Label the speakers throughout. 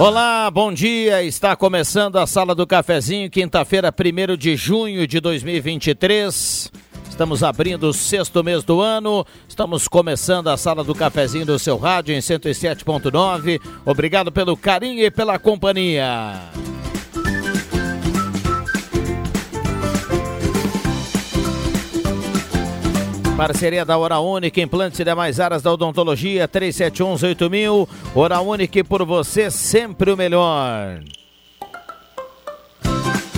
Speaker 1: Olá, bom dia. Está começando a Sala do Cafezinho, quinta-feira, 1 de junho de 2023. Estamos abrindo o sexto mês do ano. Estamos começando a Sala do Cafezinho do seu rádio em 107.9. Obrigado pelo carinho e pela companhia. Parceria da Hora Única, implantes e demais áreas da odontologia, 37118000. Hora Única por você, sempre o melhor.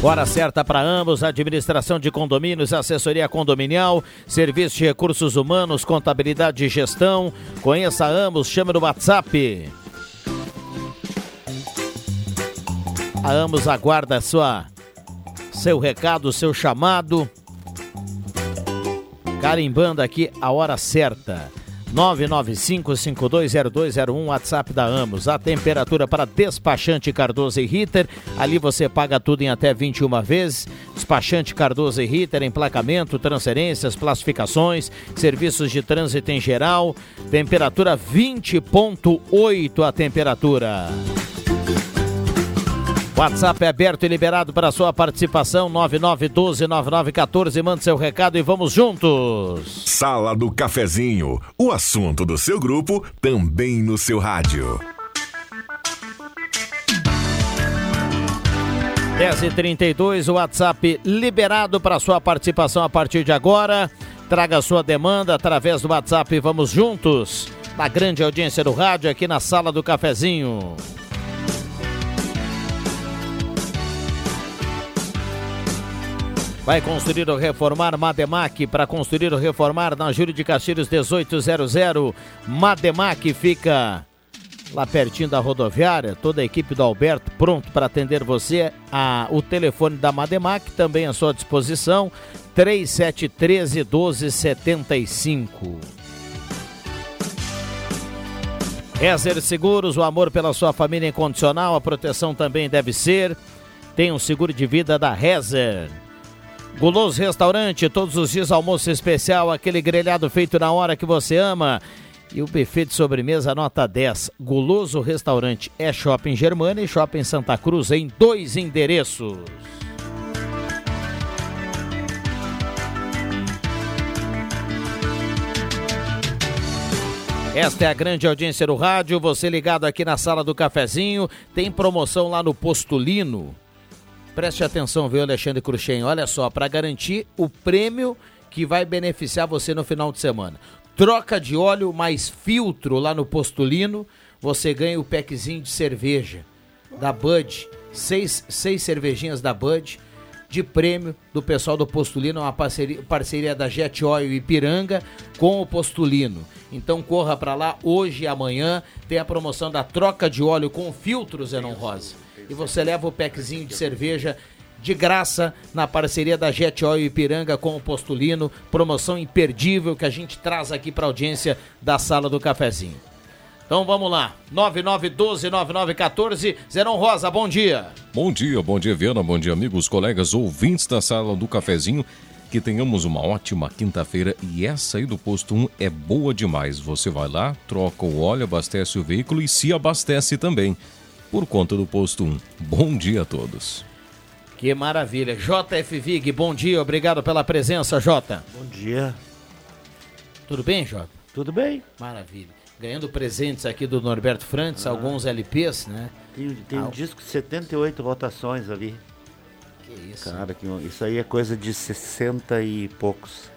Speaker 1: Hora certa para ambos, administração de condomínios, assessoria condominial, serviço de recursos humanos, contabilidade e gestão. Conheça ambos, chame no WhatsApp. A ambos aguarda sua seu recado, seu chamado carimbando aqui a hora certa. 995-520201, WhatsApp da Amos. A temperatura para despachante Cardoso e Ritter. Ali você paga tudo em até 21 vezes. Despachante Cardoso e Ritter, emplacamento, transferências, classificações, serviços de trânsito em geral. Temperatura 20,8 a temperatura. WhatsApp é aberto e liberado para sua participação, 99129914. Mande seu recado e vamos juntos.
Speaker 2: Sala do Cafezinho, o assunto do seu grupo também no seu rádio.
Speaker 1: 10h32, o WhatsApp liberado para sua participação a partir de agora. Traga sua demanda através do WhatsApp e vamos juntos. Na grande audiência do rádio aqui na Sala do Cafezinho. Vai construir ou reformar Mademac para construir ou reformar na Júlio de Castilhos 1800. Mademac fica lá pertinho da rodoviária. Toda a equipe do Alberto pronto para atender você. O telefone da Mademac também à sua disposição. 3713 1275. Rezer Seguros, o amor pela sua família incondicional, a proteção também deve ser. Tem um seguro de vida da Rezer. Guloso Restaurante, todos os dias almoço especial, aquele grelhado feito na hora que você ama. E o buffet de sobremesa nota 10. Guloso Restaurante é Shopping Germana e Shopping Santa Cruz em dois endereços. Esta é a grande audiência do rádio. Você ligado aqui na sala do cafezinho. Tem promoção lá no Postulino. Preste atenção, viu, Alexandre Cruxem? Olha só, para garantir o prêmio que vai beneficiar você no final de semana. Troca de óleo mais filtro lá no Postulino, você ganha o packzinho de cerveja da Bud, seis, seis cervejinhas da Bud de prêmio do pessoal do Postulino, uma parceria, parceria da Jet Oil Ipiranga com o Postulino. Então corra para lá hoje e amanhã, tem a promoção da troca de óleo com filtro Zenon Rosa e você leva o packzinho de cerveja de graça na parceria da Jet Oil Ipiranga com o Postulino, promoção imperdível que a gente traz aqui para audiência da Sala do Cafezinho. Então vamos lá, 9912-9914, Zerão Rosa, bom dia.
Speaker 3: Bom dia, bom dia Viana, bom dia amigos, colegas, ouvintes da Sala do Cafezinho, que tenhamos uma ótima quinta-feira e essa aí do Posto 1 é boa demais. Você vai lá, troca o óleo, abastece o veículo e se abastece também. Por conta do posto 1. Bom dia a todos.
Speaker 1: Que maravilha. JF Vig, bom dia, obrigado pela presença, Jota.
Speaker 4: Bom dia.
Speaker 1: Tudo bem, Jota?
Speaker 4: Tudo bem?
Speaker 1: Maravilha. Ganhando presentes aqui do Norberto Frantes, ah. alguns LPs, né?
Speaker 4: Tem, tem ah. um disco de 78 rotações ali.
Speaker 1: Que isso.
Speaker 4: Cara, que, isso aí é coisa de 60 e poucos.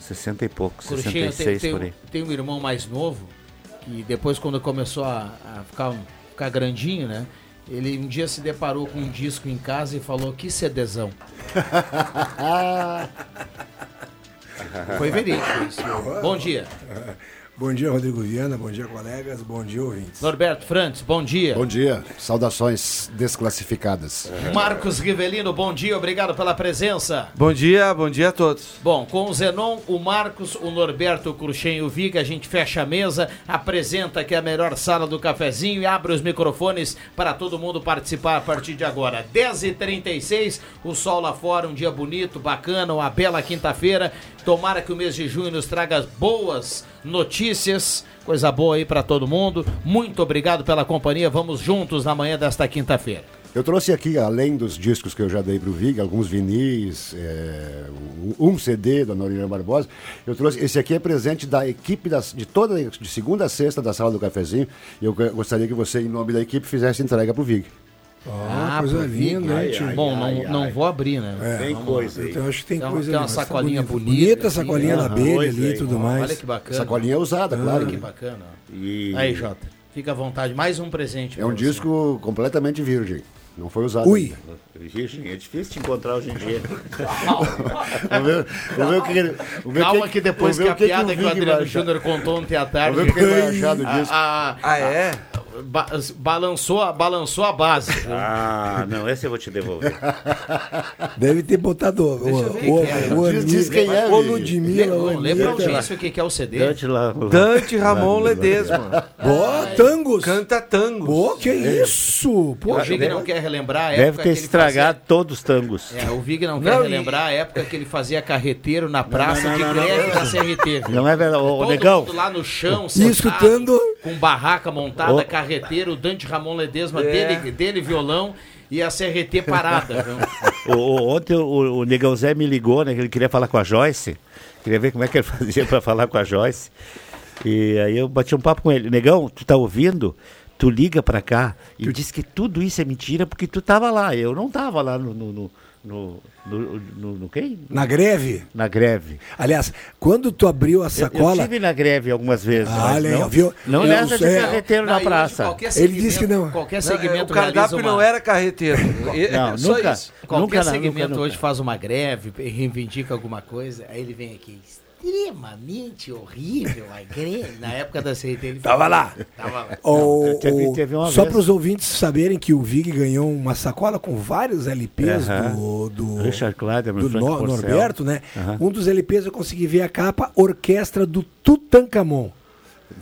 Speaker 4: 60 e poucos, Cruxinha, 66
Speaker 1: tem,
Speaker 4: por aí.
Speaker 1: Tem um irmão mais novo, que depois quando começou a, a ficar, ficar grandinho, né? Ele um dia se deparou com um disco em casa e falou, que CDzão. Foi verídico isso. Bom dia.
Speaker 5: Bom dia, Rodrigo Viana. Bom dia, colegas. Bom dia, ouvintes.
Speaker 1: Norberto Frantes, bom dia.
Speaker 6: Bom dia. Saudações desclassificadas.
Speaker 1: Marcos Rivelino, bom dia. Obrigado pela presença.
Speaker 7: Bom dia, bom dia a todos.
Speaker 1: Bom, com o Zenon, o Marcos, o Norberto, o Cruxem e o Viga, a gente fecha a mesa, apresenta aqui a melhor sala do cafezinho e abre os microfones para todo mundo participar a partir de agora. 10h36, o sol lá fora, um dia bonito, bacana, uma bela quinta-feira. Tomara que o mês de junho nos traga boas notícias, coisa boa aí para todo mundo. Muito obrigado pela companhia. Vamos juntos na manhã desta quinta-feira.
Speaker 6: Eu trouxe aqui, além dos discos que eu já dei para o Vig, alguns vinis, é, um CD da Norina Barbosa, eu trouxe. Esse aqui é presente da equipe das, de toda de segunda a sexta da sala do cafezinho. Eu gostaria que você, em nome da equipe, fizesse entrega para o Vig.
Speaker 5: Ah, coisa linda,
Speaker 1: hein, tio? Bom, ai, não, não vou abrir, né?
Speaker 4: É, tem coisa aí.
Speaker 5: Eu acho que tem
Speaker 1: então,
Speaker 5: coisa
Speaker 1: Tem uma sacolinha bonita.
Speaker 5: Bonita assim, sacolinha da abelha ali e tudo mais.
Speaker 1: Olha que bacana.
Speaker 6: Sacolinha é usada, claro.
Speaker 1: Olha que bacana. E... Aí, Jota, fica à vontade. Mais um presente.
Speaker 6: É um você. disco completamente virgem. Não foi usado.
Speaker 5: Ui!
Speaker 4: Virgem, é difícil de encontrar hoje em dia.
Speaker 6: o que ele.
Speaker 1: Calma que, que depois que a que piada que o, Adriano Júnior contou ontem à tarde.
Speaker 6: O que ele vai achar do disco.
Speaker 7: ah, é?
Speaker 1: ba balançou, a, balançou a base.
Speaker 4: Ah, não, esse eu vou te devolver.
Speaker 5: Deve ter botado o, o, o,
Speaker 6: diz, quem é.
Speaker 5: O Ludmilla.
Speaker 1: Lembra disso o que é o CD?
Speaker 7: Dante, lá, Dante Ramon Ledesma.
Speaker 5: Ó, tangos.
Speaker 7: Canta tangos. Pô,
Speaker 5: que isso?
Speaker 1: Pô, o Vig não quer relembrar a
Speaker 4: época Deve ter estragado
Speaker 1: fazia...
Speaker 4: todos os tangos.
Speaker 1: É, o Vig não, não quer relembrar e... a época que ele fazia carreteiro na praça não, não, de greve da CRT.
Speaker 4: Não é verdade, o Negão.
Speaker 1: lá no chão,
Speaker 5: escutando
Speaker 1: com barraca montada, carreteiro, Dante Ramon Ledesma, é. dele, dele violão e a CRT parada.
Speaker 4: o, ontem o, o Negão Zé me ligou, né? Que ele queria falar com a Joyce. Queria ver como é que ele fazia para falar com a Joyce. E aí eu bati um papo com ele. Negão, tu tá ouvindo? Tu liga para cá e tu... diz que tudo isso é mentira porque tu tava lá. Eu não tava lá no, no, no no, no, no, no quem?
Speaker 5: Na greve?
Speaker 4: Na greve.
Speaker 5: Aliás, quando tu abriu a sacola. Eu,
Speaker 4: eu estive na greve algumas vezes.
Speaker 5: Ah, olha
Speaker 4: não,
Speaker 5: viu?
Speaker 4: Não eu, nessa de carreteiro na praça.
Speaker 5: Ele disse que não.
Speaker 1: Qualquer segmento.
Speaker 7: Não, o cardápio uma... não era carreteiro.
Speaker 4: não, é nunca.
Speaker 1: Isso. Qualquer nunca, segmento nunca, hoje faz uma greve, reivindica alguma coisa, aí ele vem aqui extremamente horrível a igreja. Na época da CT ele
Speaker 5: Tava lá. Tava lá. O, teve, teve só para os ouvintes saberem que o Vig ganhou uma sacola com vários LPs uh -huh. do, do,
Speaker 4: Richard
Speaker 5: do no, Norberto, né? Uh -huh. Um dos LPs eu consegui ver a capa Orquestra do Tutankhamon.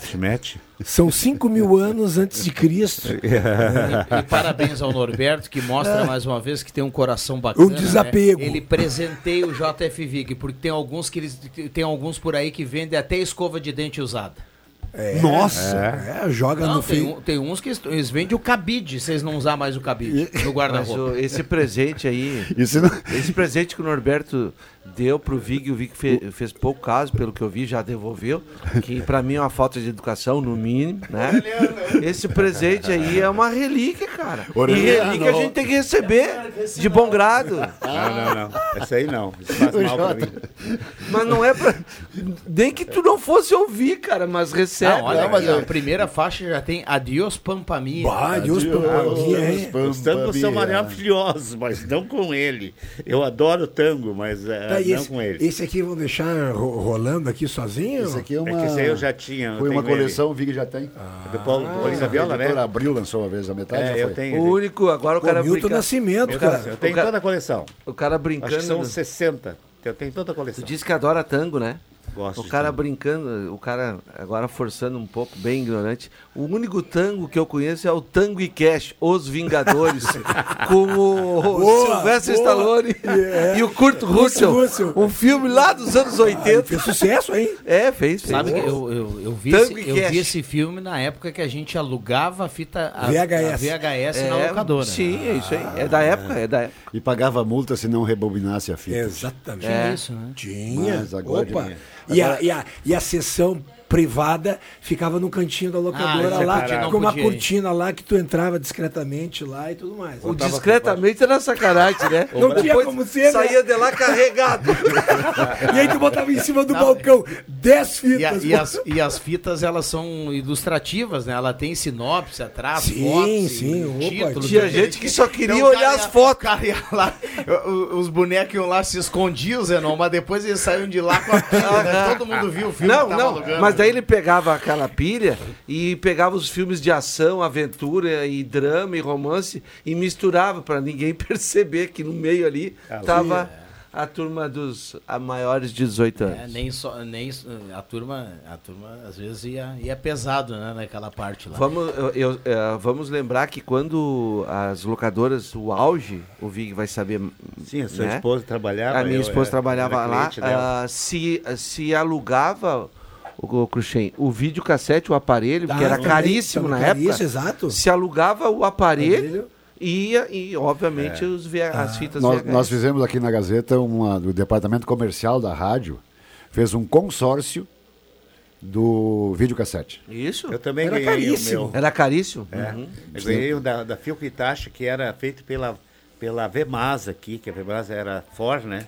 Speaker 4: Schmidt.
Speaker 5: São 5 mil anos antes de Cristo.
Speaker 1: e, e, parabéns ao Norberto, que mostra é. mais uma vez que tem um coração bacana.
Speaker 5: Um desapego.
Speaker 1: Né? Ele presenteia o JF Vig, porque tem alguns, que eles, tem alguns por aí que vendem até escova de dente usada.
Speaker 5: É, Nossa, é. É, joga
Speaker 1: não,
Speaker 5: no
Speaker 1: tem, um, tem uns que eles vendem o cabide, vocês não usar mais o cabide no guarda-roupa.
Speaker 7: Esse presente aí, não... esse presente que o Norberto deu pro Vig, o Vig fez, fez pouco caso, pelo que eu vi, já devolveu, que para mim é uma falta de educação, no mínimo, né? Esse presente aí é uma relíquia, cara. E relíquia a gente tem que receber de bom grado.
Speaker 4: Não, não, não. Essa aí não. Isso faz mal pra mim.
Speaker 7: Mas não é pra... Nem que tu não fosse ouvir, cara, mas recebe.
Speaker 1: Não, olha, mas a primeira faixa já tem Adios Pampamia.
Speaker 5: Bah, Adios Pampamia,
Speaker 4: Os tangos são maravilhosos, mas não com ele. Eu adoro tango, mas... É,
Speaker 5: Tá, esse, com ele. Esse aqui vão deixar rolando aqui sozinho?
Speaker 6: Esse aqui é uma.
Speaker 4: É que esse aí eu já tinha.
Speaker 6: Foi uma coleção, o Vig já tem.
Speaker 4: Ah, do Paulo Isabela, né?
Speaker 6: abriu lançou uma vez a metade. É,
Speaker 4: eu tenho.
Speaker 7: O único, agora o cara.
Speaker 5: Milton brinca... Nascimento, cara.
Speaker 4: Eu tenho toda a coleção.
Speaker 7: O cara brincando. Acho que
Speaker 4: são 60. Eu tenho toda a coleção.
Speaker 7: Tu disse que adora tango, né? Gosto o cara tango. brincando, o cara agora forçando um pouco, bem ignorante. O único tango que eu conheço é o Tango e Cash, Os Vingadores, com o boa, Sylvester boa. Stallone yeah. e o Kurt Russell, Russell, um filme lá dos anos 80. Ah,
Speaker 5: fez sucesso, hein?
Speaker 7: É, fez. fez.
Speaker 1: Sabe que eu, eu, eu, vi esse, eu vi esse filme na época que a gente alugava a fita a,
Speaker 5: VHS,
Speaker 1: a VHS é, na locadora.
Speaker 7: Sim, é isso aí. É da época, é da época.
Speaker 6: E pagava multa se não rebobinasse a fita.
Speaker 5: Exatamente.
Speaker 1: Tinha é. isso, né?
Speaker 5: Tinha. Mas agora Opa. Tinha. E, a, e, a, e a sessão privada ficava no cantinho da locadora ah, lá, com uma cortina lá que tu entrava discretamente lá e tudo mais.
Speaker 7: O discretamente era sacanagem, né?
Speaker 5: Não Depois tinha como ser. Né?
Speaker 7: Saía de lá carregado.
Speaker 5: e aí tu botava em cima do Não, balcão 10 fitas.
Speaker 1: E, a, e, as, e, as, fitas, elas são ilustrativas, né? Ela tem sinopse atrás,
Speaker 5: sim, fotos, sim,
Speaker 7: título. Tinha gente que só queria então, olhar as fotos.
Speaker 1: Cara ia lá, os bonecos iam lá, se escondiam, Zenon, mas depois eles saíam de lá com a pilha, né? Todo mundo viu o filme
Speaker 7: Não, não, mas daí ele pegava aquela pilha e pegava os filmes de ação, aventura e drama e romance e misturava para ninguém perceber que no meio ali estava a turma dos a maiores de 18 anos. É,
Speaker 1: nem só, nem a turma, a turma às vezes ia, ia pesado, né, naquela parte lá.
Speaker 7: Vamos, eu, eu, é, vamos lembrar que quando as locadoras, o auge, o Vig vai saber.
Speaker 4: Sim, a sua né? esposa trabalhava.
Speaker 7: A minha esposa trabalhava lá. Uh, se, se alugava o Cruxem, o videocassete, o aparelho, ah, que era caríssimo na caríssimo, época.
Speaker 5: Exato.
Speaker 7: Se alugava o aparelho. Ia, e obviamente é. os via, ah. as fitas
Speaker 6: nós, nós, fizemos aqui na Gazeta, uma, do departamento comercial da rádio, fez um consórcio do videocassete.
Speaker 7: Isso?
Speaker 4: Eu também
Speaker 7: era
Speaker 4: ganhei
Speaker 7: caríssimo. o meu. Era caríssimo?
Speaker 4: É. Uhum. Eu ganhei o da, da Filco Itachi, que era feito pela, pela Vemasa aqui, que a Vemasa era Ford, né?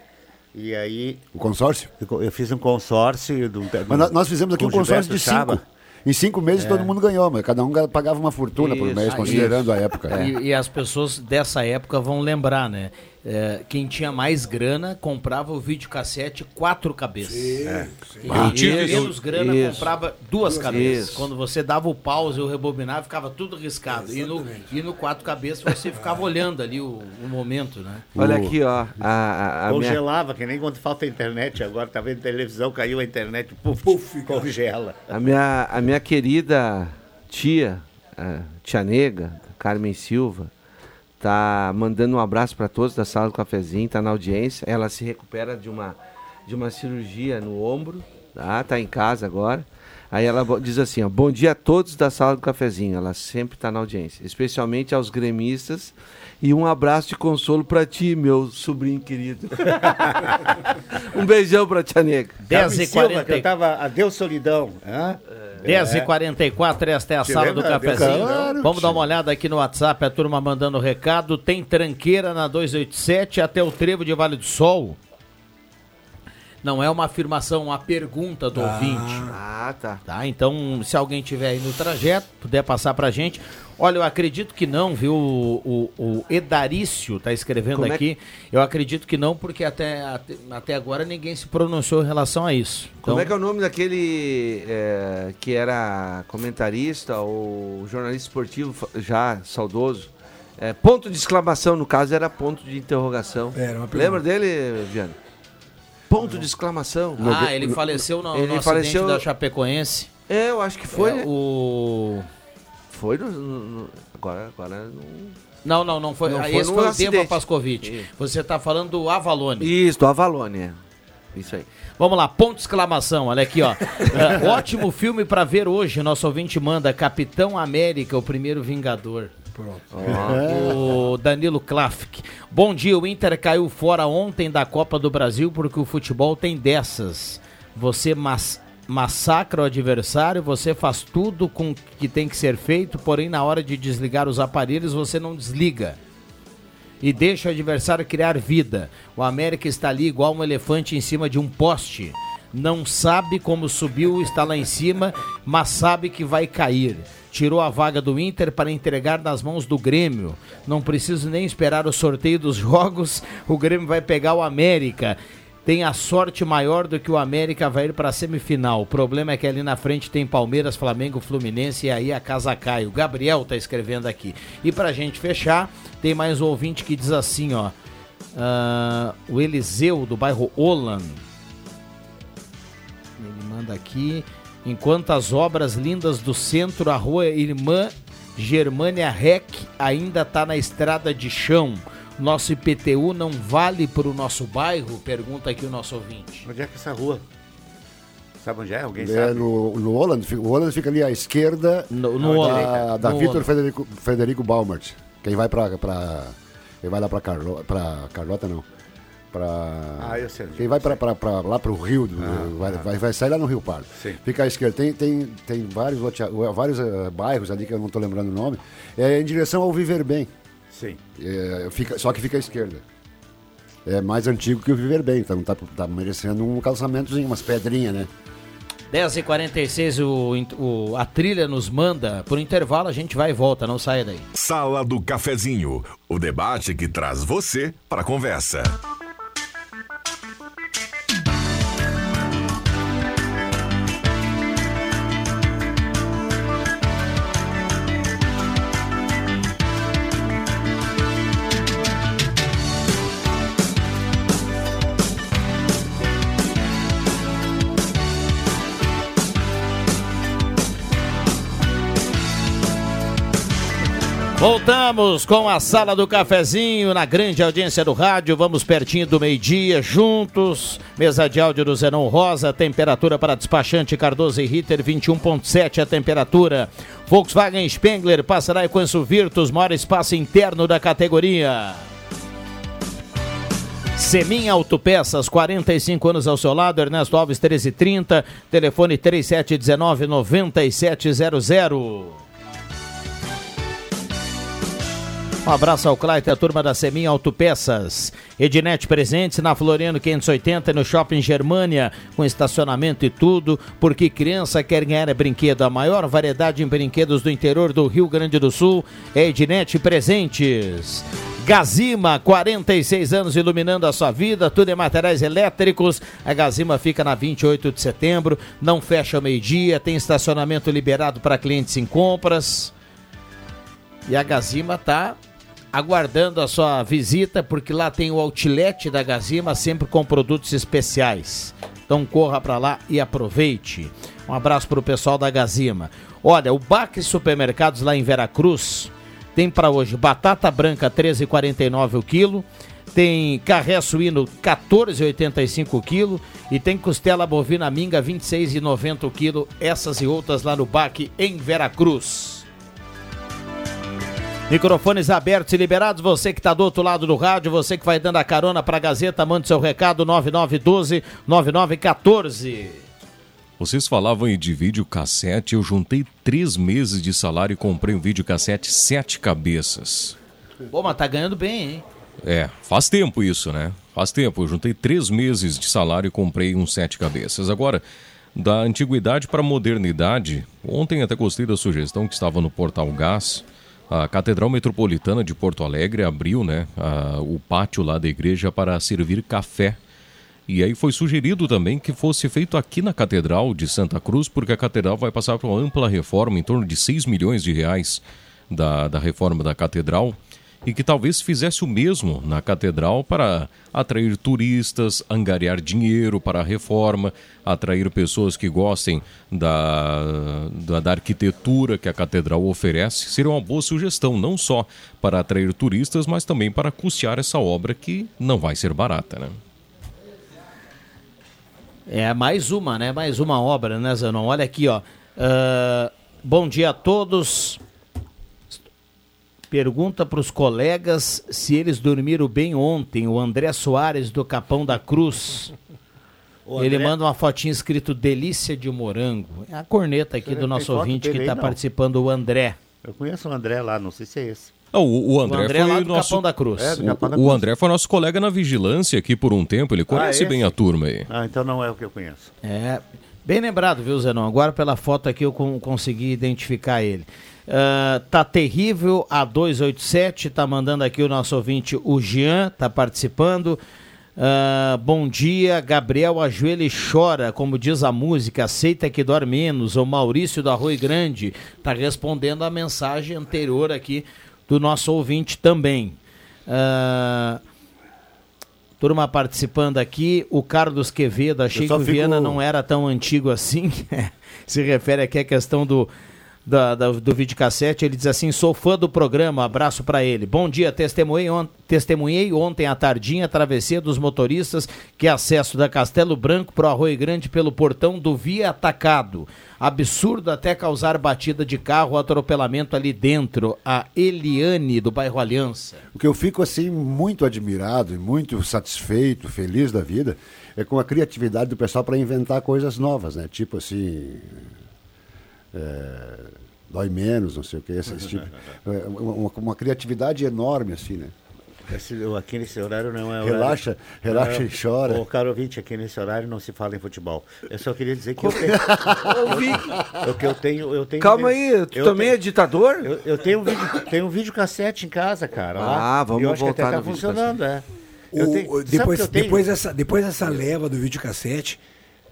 Speaker 4: E aí.
Speaker 6: O consórcio?
Speaker 4: Eu, eu fiz um consórcio. Do, do,
Speaker 6: mas nós fizemos aqui um consórcio de cinco. Em cinco meses é. todo mundo ganhou, mas cada um pagava uma fortuna isso, por mês, considerando isso. a época.
Speaker 1: É. E, e, as pessoas dessa época vão lembrar, né? É, quem tinha mais grana comprava o videocassete quatro cabeças. Sim, é. Quem ah, tinha menos grana isso. comprava duas, duas cabeças. Isso. Quando você dava o pause e o rebobinar, ficava tudo riscado. E no, e no quatro cabeças você ficava olhando ali o, o momento, né?
Speaker 7: Olha aqui, ó. A, a,
Speaker 4: a Congelava, minha... que nem quando falta internet agora, tá vendo televisão, caiu a internet, puf, puf congela.
Speaker 7: A minha, a minha querida tia, tia Nega, Carmen Silva, tá mandando um abraço para todos da sala do cafezinho, tá na audiência. Ela se recupera de uma de uma cirurgia no ombro, tá? Tá em casa agora. Aí ela diz assim, ó, bom dia a todos da sala do cafezinho. Ela sempre está na audiência, especialmente aos gremistas. E um abraço de consolo para ti, meu sobrinho querido. um beijão para tia Nega.
Speaker 4: 10 e 40 cantava Adeus Solidão. Hã?
Speaker 1: 10h44, esta é a sala do cafezinho. Claro, Vamos dar uma olhada aqui no WhatsApp, a turma mandando recado. Tem tranqueira na 287 até o trevo de Vale do Sol. Não é uma afirmação, uma pergunta do ah. ouvinte.
Speaker 7: Ah, tá.
Speaker 1: tá. Então, se alguém tiver aí no trajeto, puder passar pra gente. Olha, eu acredito que não, viu? O, o, o Edarício está escrevendo Como aqui. É que... Eu acredito que não, porque até, até, agora ninguém se pronunciou em relação a isso.
Speaker 7: Então... Como é que é o nome daquele é, que era comentarista ou jornalista esportivo já saudoso? É, ponto de exclamação, no caso, era ponto de interrogação. Era Lembra dele, Viana? Ponto de exclamação.
Speaker 1: Ah, ele faleceu no, ele no faleceu... da Chapecoense.
Speaker 7: É, eu acho que foi. É,
Speaker 1: o...
Speaker 7: Foi no, no, agora, agora
Speaker 1: não. Não, não, foi. Não foi esse foi o tempo a Pascovitch. Você está falando do Avalone.
Speaker 7: Isso, do Avalone, é. Isso aí.
Speaker 1: Vamos lá, ponto de exclamação, olha aqui, ó. uh, ótimo filme para ver hoje. Nosso ouvinte manda Capitão América, o primeiro Vingador. Pronto. Oh. O Danilo Klafk. Bom dia, o Inter caiu fora ontem da Copa do Brasil porque o futebol tem dessas. Você mas massacra o adversário, você faz tudo com que tem que ser feito, porém na hora de desligar os aparelhos você não desliga. E deixa o adversário criar vida. O América está ali igual um elefante em cima de um poste. Não sabe como subiu, está lá em cima, mas sabe que vai cair. Tirou a vaga do Inter para entregar nas mãos do Grêmio. Não preciso nem esperar o sorteio dos jogos. O Grêmio vai pegar o América tem a sorte maior do que o América vai ir para a semifinal. O problema é que ali na frente tem Palmeiras, Flamengo, Fluminense e aí a casa cai. O Gabriel tá escrevendo aqui. E para gente fechar, tem mais um ouvinte que diz assim, ó. Uh, o Eliseu do bairro Olan. Ele manda aqui. Enquanto as obras lindas do centro, a rua Irmã Germânia Rec ainda está na estrada de chão. Nosso IPTU não vale para o nosso bairro? Pergunta aqui o nosso ouvinte.
Speaker 4: Onde é que é essa rua? Sabe onde é? Alguém
Speaker 6: É
Speaker 4: sabe?
Speaker 6: no, no Holland, o Holland fica ali à esquerda
Speaker 1: No, no
Speaker 6: da,
Speaker 1: Holland.
Speaker 6: da
Speaker 1: No
Speaker 6: Vitor
Speaker 1: Holland.
Speaker 6: Frederico, Frederico Baumert. Quem vai pra, pra. Quem vai lá pra, Carlo, pra Carlota, não. Pra.
Speaker 4: Ah, eu sei
Speaker 6: Quem
Speaker 4: é.
Speaker 6: vai pra, pra, pra- lá pro Rio, do- vai, vai, vai sair lá no Rio Pardo.
Speaker 4: Sim.
Speaker 6: Fica à esquerda. Tem, tem, tem vários, vários eh, bairros ali que eu não tô lembrando o nome. É em direção ao Viver Bem.
Speaker 4: Sim.
Speaker 6: É, fica, só que fica à esquerda. É mais antigo que o Viver Bem, então tá, tá merecendo um calçamentozinho, umas pedrinhas, né?
Speaker 1: 10h46, o, o, a trilha nos manda. Por intervalo, a gente vai e volta, não saia daí.
Speaker 2: Sala do Cafezinho, o debate que traz você para a conversa.
Speaker 1: Voltamos com a sala do cafezinho na grande audiência do rádio. Vamos pertinho do meio-dia, juntos. Mesa de áudio do Zenon Rosa, temperatura para despachante Cardoso e Ritter 21.7 a temperatura. Volkswagen Spengler passará e com Virtus, maior espaço interno da categoria. Semin Autopeças, 45 anos ao seu lado, Ernesto Alves 1330, telefone 3719 9700. Um abraço ao Claito e a turma da Semin Autopeças. Ednet presentes na Floriano 580 e no Shopping Germania, com estacionamento e tudo, porque criança quer ganhar brinquedo. A maior variedade em brinquedos do interior do Rio Grande do Sul é Ednet Presentes. Gazima, 46 anos iluminando a sua vida, tudo em materiais elétricos. A Gazima fica na 28 de setembro, não fecha ao meio-dia, tem estacionamento liberado para clientes em compras. E a Gazima tá aguardando a sua visita, porque lá tem o outlet da Gazima, sempre com produtos especiais. Então corra para lá e aproveite. Um abraço para o pessoal da Gazima. Olha, o Baque Supermercados lá em Veracruz tem para hoje batata branca 13,49 o quilo, tem carré suíno 14,85 o quilo e tem costela bovina minga 26,90 o quilo. Essas e outras lá no Baque em Veracruz. Microfones abertos e liberados, você que está do outro lado do rádio, você que vai dando a carona para a Gazeta, mande seu recado 9912-9914.
Speaker 3: Vocês falavam aí de videocassete, eu juntei três meses de salário e comprei um videocassete sete cabeças.
Speaker 1: Pô, mas tá ganhando bem, hein?
Speaker 3: É, faz tempo isso, né? Faz tempo. Eu juntei três meses de salário e comprei um sete cabeças. Agora, da antiguidade para a modernidade, ontem até gostei da sugestão que estava no Portal Gás. A Catedral Metropolitana de Porto Alegre abriu né, a- o pátio lá da igreja para servir café. E aí foi sugerido também que fosse feito aqui na Catedral de Santa Cruz, porque a Catedral vai passar por uma ampla reforma, em torno de 6 milhões de reais da, da reforma da Catedral, e que talvez fizesse o mesmo na Catedral para atrair turistas, angariar dinheiro para a reforma, atrair pessoas que gostem da, da, da arquitetura que a Catedral oferece. Seria uma boa sugestão, não só para atrair turistas, mas também para custear essa obra que não vai ser barata, né?
Speaker 1: É mais uma, né? Mais uma obra, né, Zanon? Olha aqui, ó. Ah, bom dia a todos. Pergunta para os colegas se eles dormiram bem ontem. O André Soares do Capão da Cruz.
Speaker 4: O
Speaker 1: Ele
Speaker 4: André-
Speaker 1: manda uma fotinha escrito Delícia de Morango. É a corneta aqui
Speaker 4: Você
Speaker 1: do nosso ouvinte que está participando, o André.
Speaker 4: Eu conheço o André lá, não sei se é esse.
Speaker 3: Ah, o, o André,
Speaker 1: o André
Speaker 3: foi
Speaker 1: lá do
Speaker 3: nosso...
Speaker 1: Capão da Cruz.
Speaker 4: É,
Speaker 3: O-
Speaker 4: Capão da
Speaker 3: O,
Speaker 4: Cruz.
Speaker 3: André foi nosso colega na vigilância aqui por um tempo, ele conhece
Speaker 4: esse?
Speaker 3: bem a turma aí.
Speaker 4: Ah, então não é o que eu conheço.
Speaker 1: É, bem lembrado, viu, Zenon? Agora pela foto aqui eu con- consegui identificar ele. Ah, tá terrível a 287, tá mandando aqui o nosso ouvinte, o Jean, tá participando. Ah, bom dia, Gabriel ajoelha e chora, como diz a música, aceita que dói menos. O Maurício do Arroio Grande tá respondendo a mensagem anterior aqui do nosso ouvinte também. Ah, Turma participando aqui, o Carlos Quevedo, achei que o fico... Viana não era tão antigo assim. Se refere aqui à questão do, da, da, do videocassete, ele diz assim: sou fã do programa, abraço para ele. Bom dia, testemunhei, on testemunhei ontem à tardinha a travessia dos motoristas que acesso da Castelo Branco para o Arroio Grande pelo portão do Via Atacado. Absurdo até causar batida de carro, atropelamento ali dentro. A Eliane, do bairro Aliança.
Speaker 6: O que eu fico assim muito admirado e muito satisfeito, feliz da vida, é com a criatividade do pessoal para inventar coisas novas, né? Tipo assim é, dói menos, não sei o que, esse, esse tipo. É, uma, uma, criatividade enorme, assim, né?
Speaker 4: Esse, aqui nesse horário não é
Speaker 6: horário. Relaxa, relaxa não, e chora.
Speaker 4: Ô, caro ouvinte, aqui nesse horário não se fala em futebol. Eu só queria dizer que eu tenho. eu, que eu tenho, eu tenho.
Speaker 7: Calma aí, tu também
Speaker 4: tenho,
Speaker 7: é ditador?
Speaker 4: Eu, eu, tenho um vídeo, tenho um vídeo cassete em casa, cara.
Speaker 7: Lá, ah, vamos eu acho voltar que
Speaker 4: até tá funcionando, é.
Speaker 5: O, tenho, depois, depois, dessa, depois dessa leva do videocassete,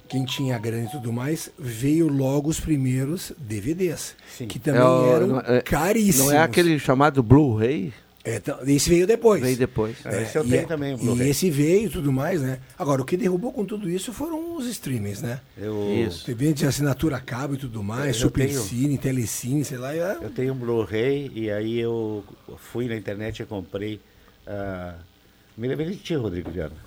Speaker 5: quem tinha grana e tudo mais, veio logo os primeiros DVDs, Sim. que também é, eram é, caríssimos.
Speaker 7: Não é aquele chamado Blu-ray?
Speaker 5: É, então, esse veio depois.
Speaker 7: Veio depois.
Speaker 4: É, esse eu tenho
Speaker 5: e,
Speaker 4: também.
Speaker 5: E esse veio e tudo mais, né? Agora, o que derrubou com tudo isso foram os streamings, né?
Speaker 4: Eu... Isso.
Speaker 5: TV de assinatura cabo e tudo mais, eu Supercine, tenho... Telecine, sei lá.
Speaker 4: Eu tenho um Blu-ray e aí eu fui na internet e comprei. Uh... Me lembrei de ti, Rodrigo Viana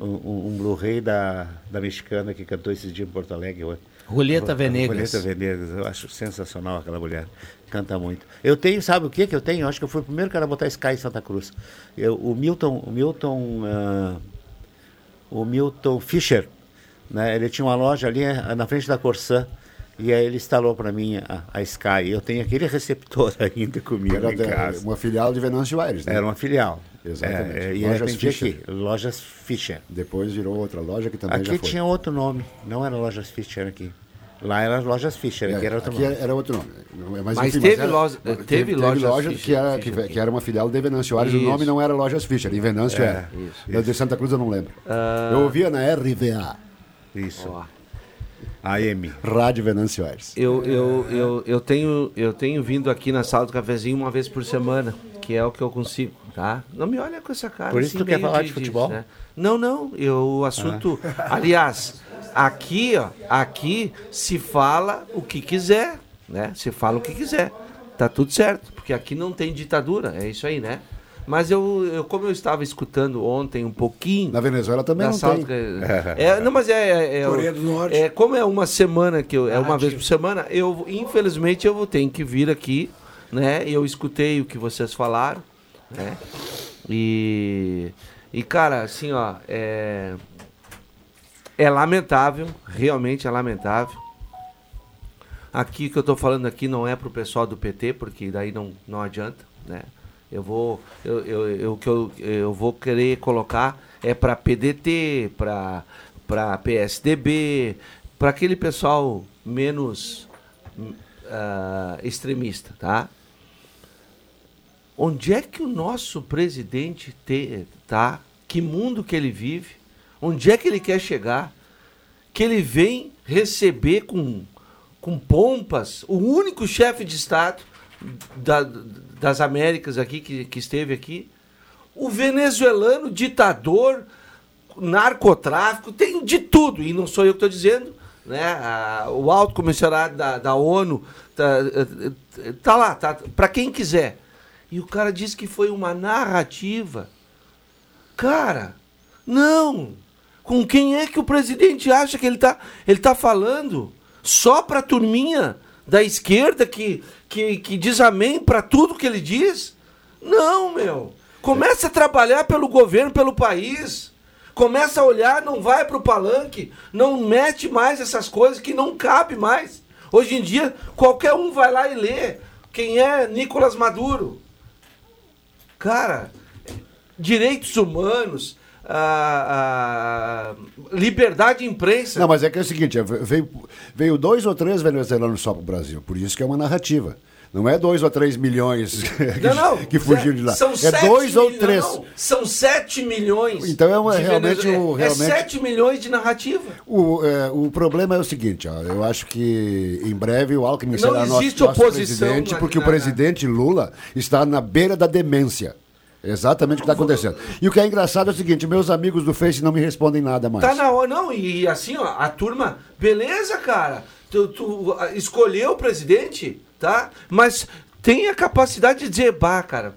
Speaker 4: um, um Blu-ray da, da mexicana que cantou esses dias em Porto Alegre.
Speaker 1: Julieta Venegas.
Speaker 4: Julieta Venegas, eu acho sensacional aquela mulher. Canta muito. Eu tenho, sabe o que que eu tenho? Eu acho que eu fui o primeiro cara a botar Sky em Santa Cruz. Eu, o Milton, o Milton, uh, o Milton Fischer, né? Ele tinha uma loja ali eh, na frente da Corsã. E aí ele instalou para mim a, a, Sky. Eu tenho aquele receptor ainda comigo
Speaker 6: Era
Speaker 4: em casa.
Speaker 6: Uma filial de Venâncio Aires, né?
Speaker 4: Era uma filial.
Speaker 6: Exatamente. É,
Speaker 4: e Lojas Fischer. Aqui, Lojas Fischer.
Speaker 6: Depois virou outra loja que também
Speaker 4: aqui
Speaker 6: já foi.
Speaker 4: Aqui tinha outro nome, não era Lojas Fischer aqui. Lá era Lojas Fischer,
Speaker 6: é,
Speaker 4: aqui era outro
Speaker 6: aqui
Speaker 4: nome.
Speaker 6: Era outro nome.
Speaker 7: Mas, mas enfim, teve, mas era, loja, teve,
Speaker 6: teve,
Speaker 7: loja,
Speaker 6: loja Fischer, que, era, que, que, era uma filial de Venâncio Aires. O nome não era Lojas Fischer, em Venâncio é, era. Isso, isso. de Santa Cruz eu não lembro. Uh... Eu ouvia na RVA.
Speaker 4: Isso. Oh. AM.
Speaker 6: Rádio Venâncio Aires.
Speaker 7: Eu, eu, eu, eu, tenho, eu tenho vindo aqui na sala do cafezinho uma vez por semana, que é o que eu consigo, tá? Não me olha com essa cara.
Speaker 4: Por isso
Speaker 7: assim,
Speaker 4: tu quer falar de, de futebol? Disso, né?
Speaker 7: Não, não. Eu, o assunto. Ah. Aliás, aqui, ó, aqui se fala o que quiser, né? Se fala o que quiser. Tá tudo certo, porque aqui não tem ditadura, é isso aí, né? Mas eu, eu, como eu estava escutando ontem um pouquinho.
Speaker 6: Na Venezuela também não tem.
Speaker 7: É, não, mas é. é, é Coreia do Norte. É, como é uma semana que eu, é uma vez por semana, eu infelizmente eu vou ter que vir aqui, né? Eu escutei o que vocês falaram, né? E e cara, assim, ó, é é lamentável, realmente é lamentável. Aqui que eu estou falando aqui não é para o pessoal do PT, porque daí não, não adianta, né? Eu vou, eu, eu, eu, eu vou querer colocar é para PDT, para para PSDB, para aquele pessoal menos uh, extremista, tá? Onde é que o nosso presidente te, tá? Que mundo que ele vive? Onde é que ele quer chegar? Que ele vem receber com, com pompas o único chefe de Estado da, das Américas aqui, que, que esteve aqui. O venezuelano, ditador, narcotráfico, tem de tudo. E não sou eu que estou dizendo. Né? O alto comissariado da, da ONU tá, tá lá, tá, para quem quiser. E o cara disse que foi uma narrativa. Cara, não. Com quem é que o presidente acha que ele está ele tá falando? Só para a turminha da esquerda que, que, que diz amém para tudo que ele diz? Não, meu. Começa a trabalhar pelo governo, pelo país. Começa a olhar, não vai para o palanque, não mete mais essas coisas que não cabe mais. Hoje em dia, qualquer um vai lá e lê quem é Nicolas Maduro. Cara, direitos humanos, a, liberdade de imprensa.
Speaker 6: Não, mas é que é o seguinte, veio, veio dois ou três venezuelanos só para o Brasil, por isso que é uma narrativa. Não é dois ou três milhões que, não, não, que fugiram de lá. São é dois ou três. Não,
Speaker 7: são sete milhões.
Speaker 6: Então é uma, realmente, o,
Speaker 7: é, realmente. É sete milhões de narrativa.
Speaker 6: O, é, o problema é o seguinte, ó, eu acho que em breve o Alckmin será nosso, nosso presidente, porque na, o presidente Lula está na beira da demência. Exatamente o que está acontecendo. E o que é engraçado é o seguinte: meus amigos do Face não me respondem nada mais.
Speaker 7: Tá na hora, não, e assim, ó, a turma, beleza, cara. Tu, tu escolheu o presidente, tá? Mas tem a capacidade de dizer, bah, cara,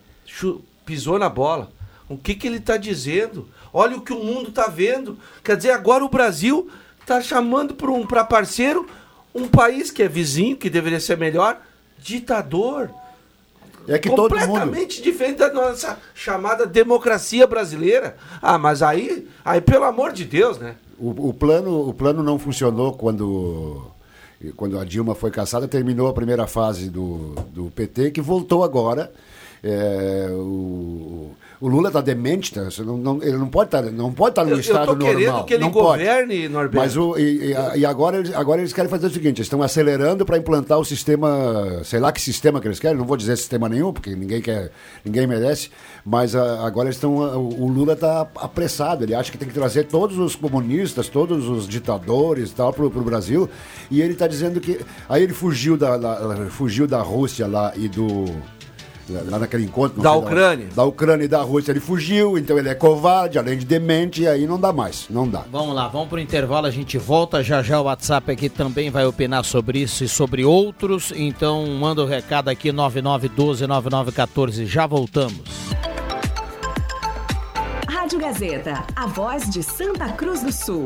Speaker 7: pisou na bola. O que, que ele está dizendo? Olha o que o mundo está vendo. Quer dizer, agora o Brasil está chamando para um, parceiro um país que é vizinho, que deveria ser melhor, ditador.
Speaker 6: É que todo
Speaker 7: mundo... Completamente diferente da nossa chamada democracia brasileira. Ah, mas aí, aí pelo amor de Deus, né?
Speaker 6: O, o plano, o plano não funcionou quando, quando a Dilma foi caçada, terminou a primeira fase do, do PT, que voltou agora. É, o, o Lula está demente, tá? Não, não, ele não pode estar tá, estar tá no eu, estado normal. Eu tô querendo
Speaker 7: que ele
Speaker 6: não
Speaker 7: governe, pode. Norberto.
Speaker 6: Mas o, e, e, agora, agora eles querem fazer o seguinte, eles estão acelerando para implantar o sistema, sei lá que sistema que eles querem, não vou dizer sistema nenhum, porque ninguém quer, ninguém merece, mas a, agora eles estão, o, Lula está apressado, ele acha que tem que trazer todos os comunistas, todos os ditadores tal para o Brasil, e ele está dizendo que, aí ele fugiu da, da, fugiu da Rússia lá e do lá naquele encontro.
Speaker 7: Da Ucrânia.
Speaker 6: Da, da, Ucrânia e da Rússia ele fugiu, então ele é covarde, além de demente, e aí não dá mais, não dá.
Speaker 1: Vamos lá, vamos pro intervalo, a gente volta, já já o WhatsApp aqui também vai opinar sobre isso e sobre outros, então manda o um recado aqui 99129914, já voltamos.
Speaker 8: Rádio Gazeta, a voz de Santa Cruz do Sul.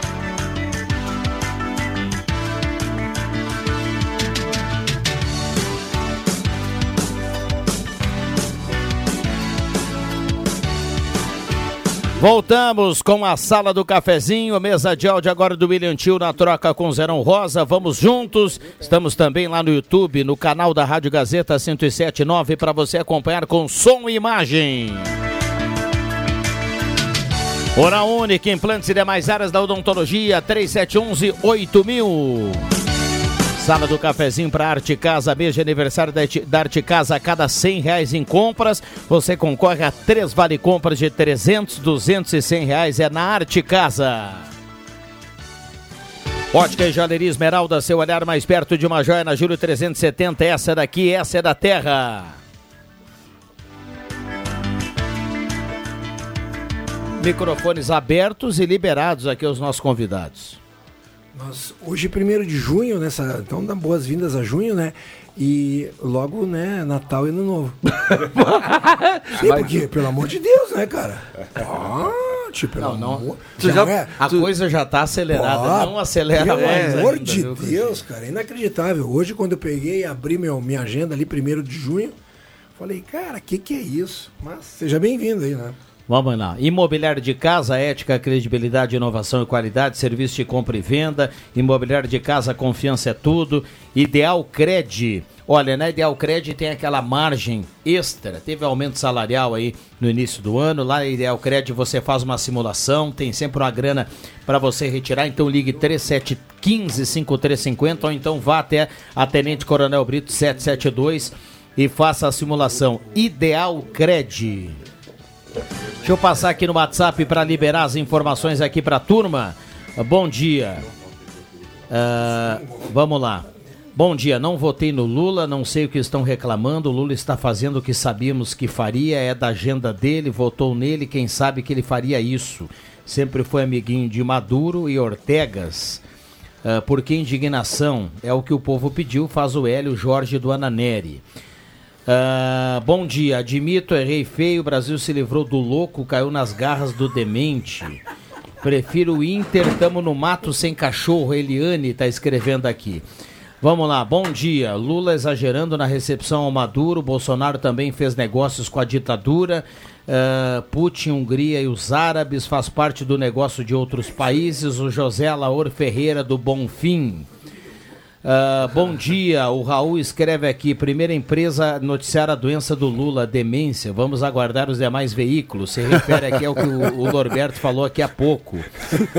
Speaker 1: Voltamos com a sala do cafezinho, mesa de áudio agora do William Tio na troca com Zerão Rosa. Vamos juntos. Estamos também lá no YouTube, no canal da Rádio Gazeta 1079 para você acompanhar com som e imagem. Oral Única, implantes e demais áreas da odontologia 3711 8000. Sala do cafezinho para Arte Casa, mês de aniversário da Arte Casa, a cada 100 reais em compras, você concorre a três vale compras de 300, 200 e 100 reais, é na Arte Casa. Ótica e Joalheria Esmeralda, seu olhar mais perto de uma joia na Júlio 370, essa daqui, essa é da terra. Microfones abertos e liberados aqui aos nossos convidados.
Speaker 5: Nós, hoje, primeiro de junho, nessa, então dá boas-vindas a junho, né? E logo, né, Natal e Ano Novo. Sim, porque, pelo amor de Deus, né, cara?
Speaker 1: Ah, tipo, não, não. Amor, já, já é, a tu, coisa já tá acelerada, ah, não acelera
Speaker 5: pelo
Speaker 1: mais.
Speaker 5: Pelo amor de Deus, cara, inacreditável. Hoje, quando eu peguei e abri meu, minha agenda ali, primeiro de junho, falei, cara, o que, que é isso? Mas seja bem-vindo aí, né?
Speaker 1: Vamos lá. Imobiliário de casa, ética, credibilidade, inovação e qualidade, serviço de compra e venda. Imobiliário de casa, confiança é tudo. Ideal Cred. Olha, na Ideal Cred tem aquela margem extra. Teve aumento salarial aí no início do ano. Lá na Ideal Cred você faz uma simulação, tem sempre uma grana para você retirar. Então ligue 3715 5350 ou então vá até a Tenente Coronel Brito 772 e faça a simulação. Ideal Cred. Deixa eu passar aqui no WhatsApp para liberar as informações aqui para a turma. Bom dia. Uh, vamos lá. Bom dia, não votei no Lula, não sei o que estão reclamando. O Lula está fazendo o que sabíamos que faria, é da agenda dele, votou nele, quem sabe que ele faria isso. Sempre foi amiguinho de Maduro e Ortegas. Uh, porque indignação é o que o povo pediu, faz o Hélio Jorge do Ananeri. Uh, bom dia, admito, errei feio. O Brasil se livrou do louco, caiu nas garras do demente. Prefiro o Inter, tamo no mato sem cachorro. Eliane tá escrevendo aqui. Vamos lá, bom dia. Lula exagerando na recepção ao Maduro. Bolsonaro também fez negócios com a ditadura. Uh, Putin, Hungria e os árabes faz parte do negócio de outros países. O José Laor Ferreira do Bonfim. Uh, bom dia, o Raul escreve aqui: primeira empresa noticiar a doença do Lula, demência. Vamos aguardar os demais veículos. Se refere aqui ao que o, Norberto falou aqui há pouco.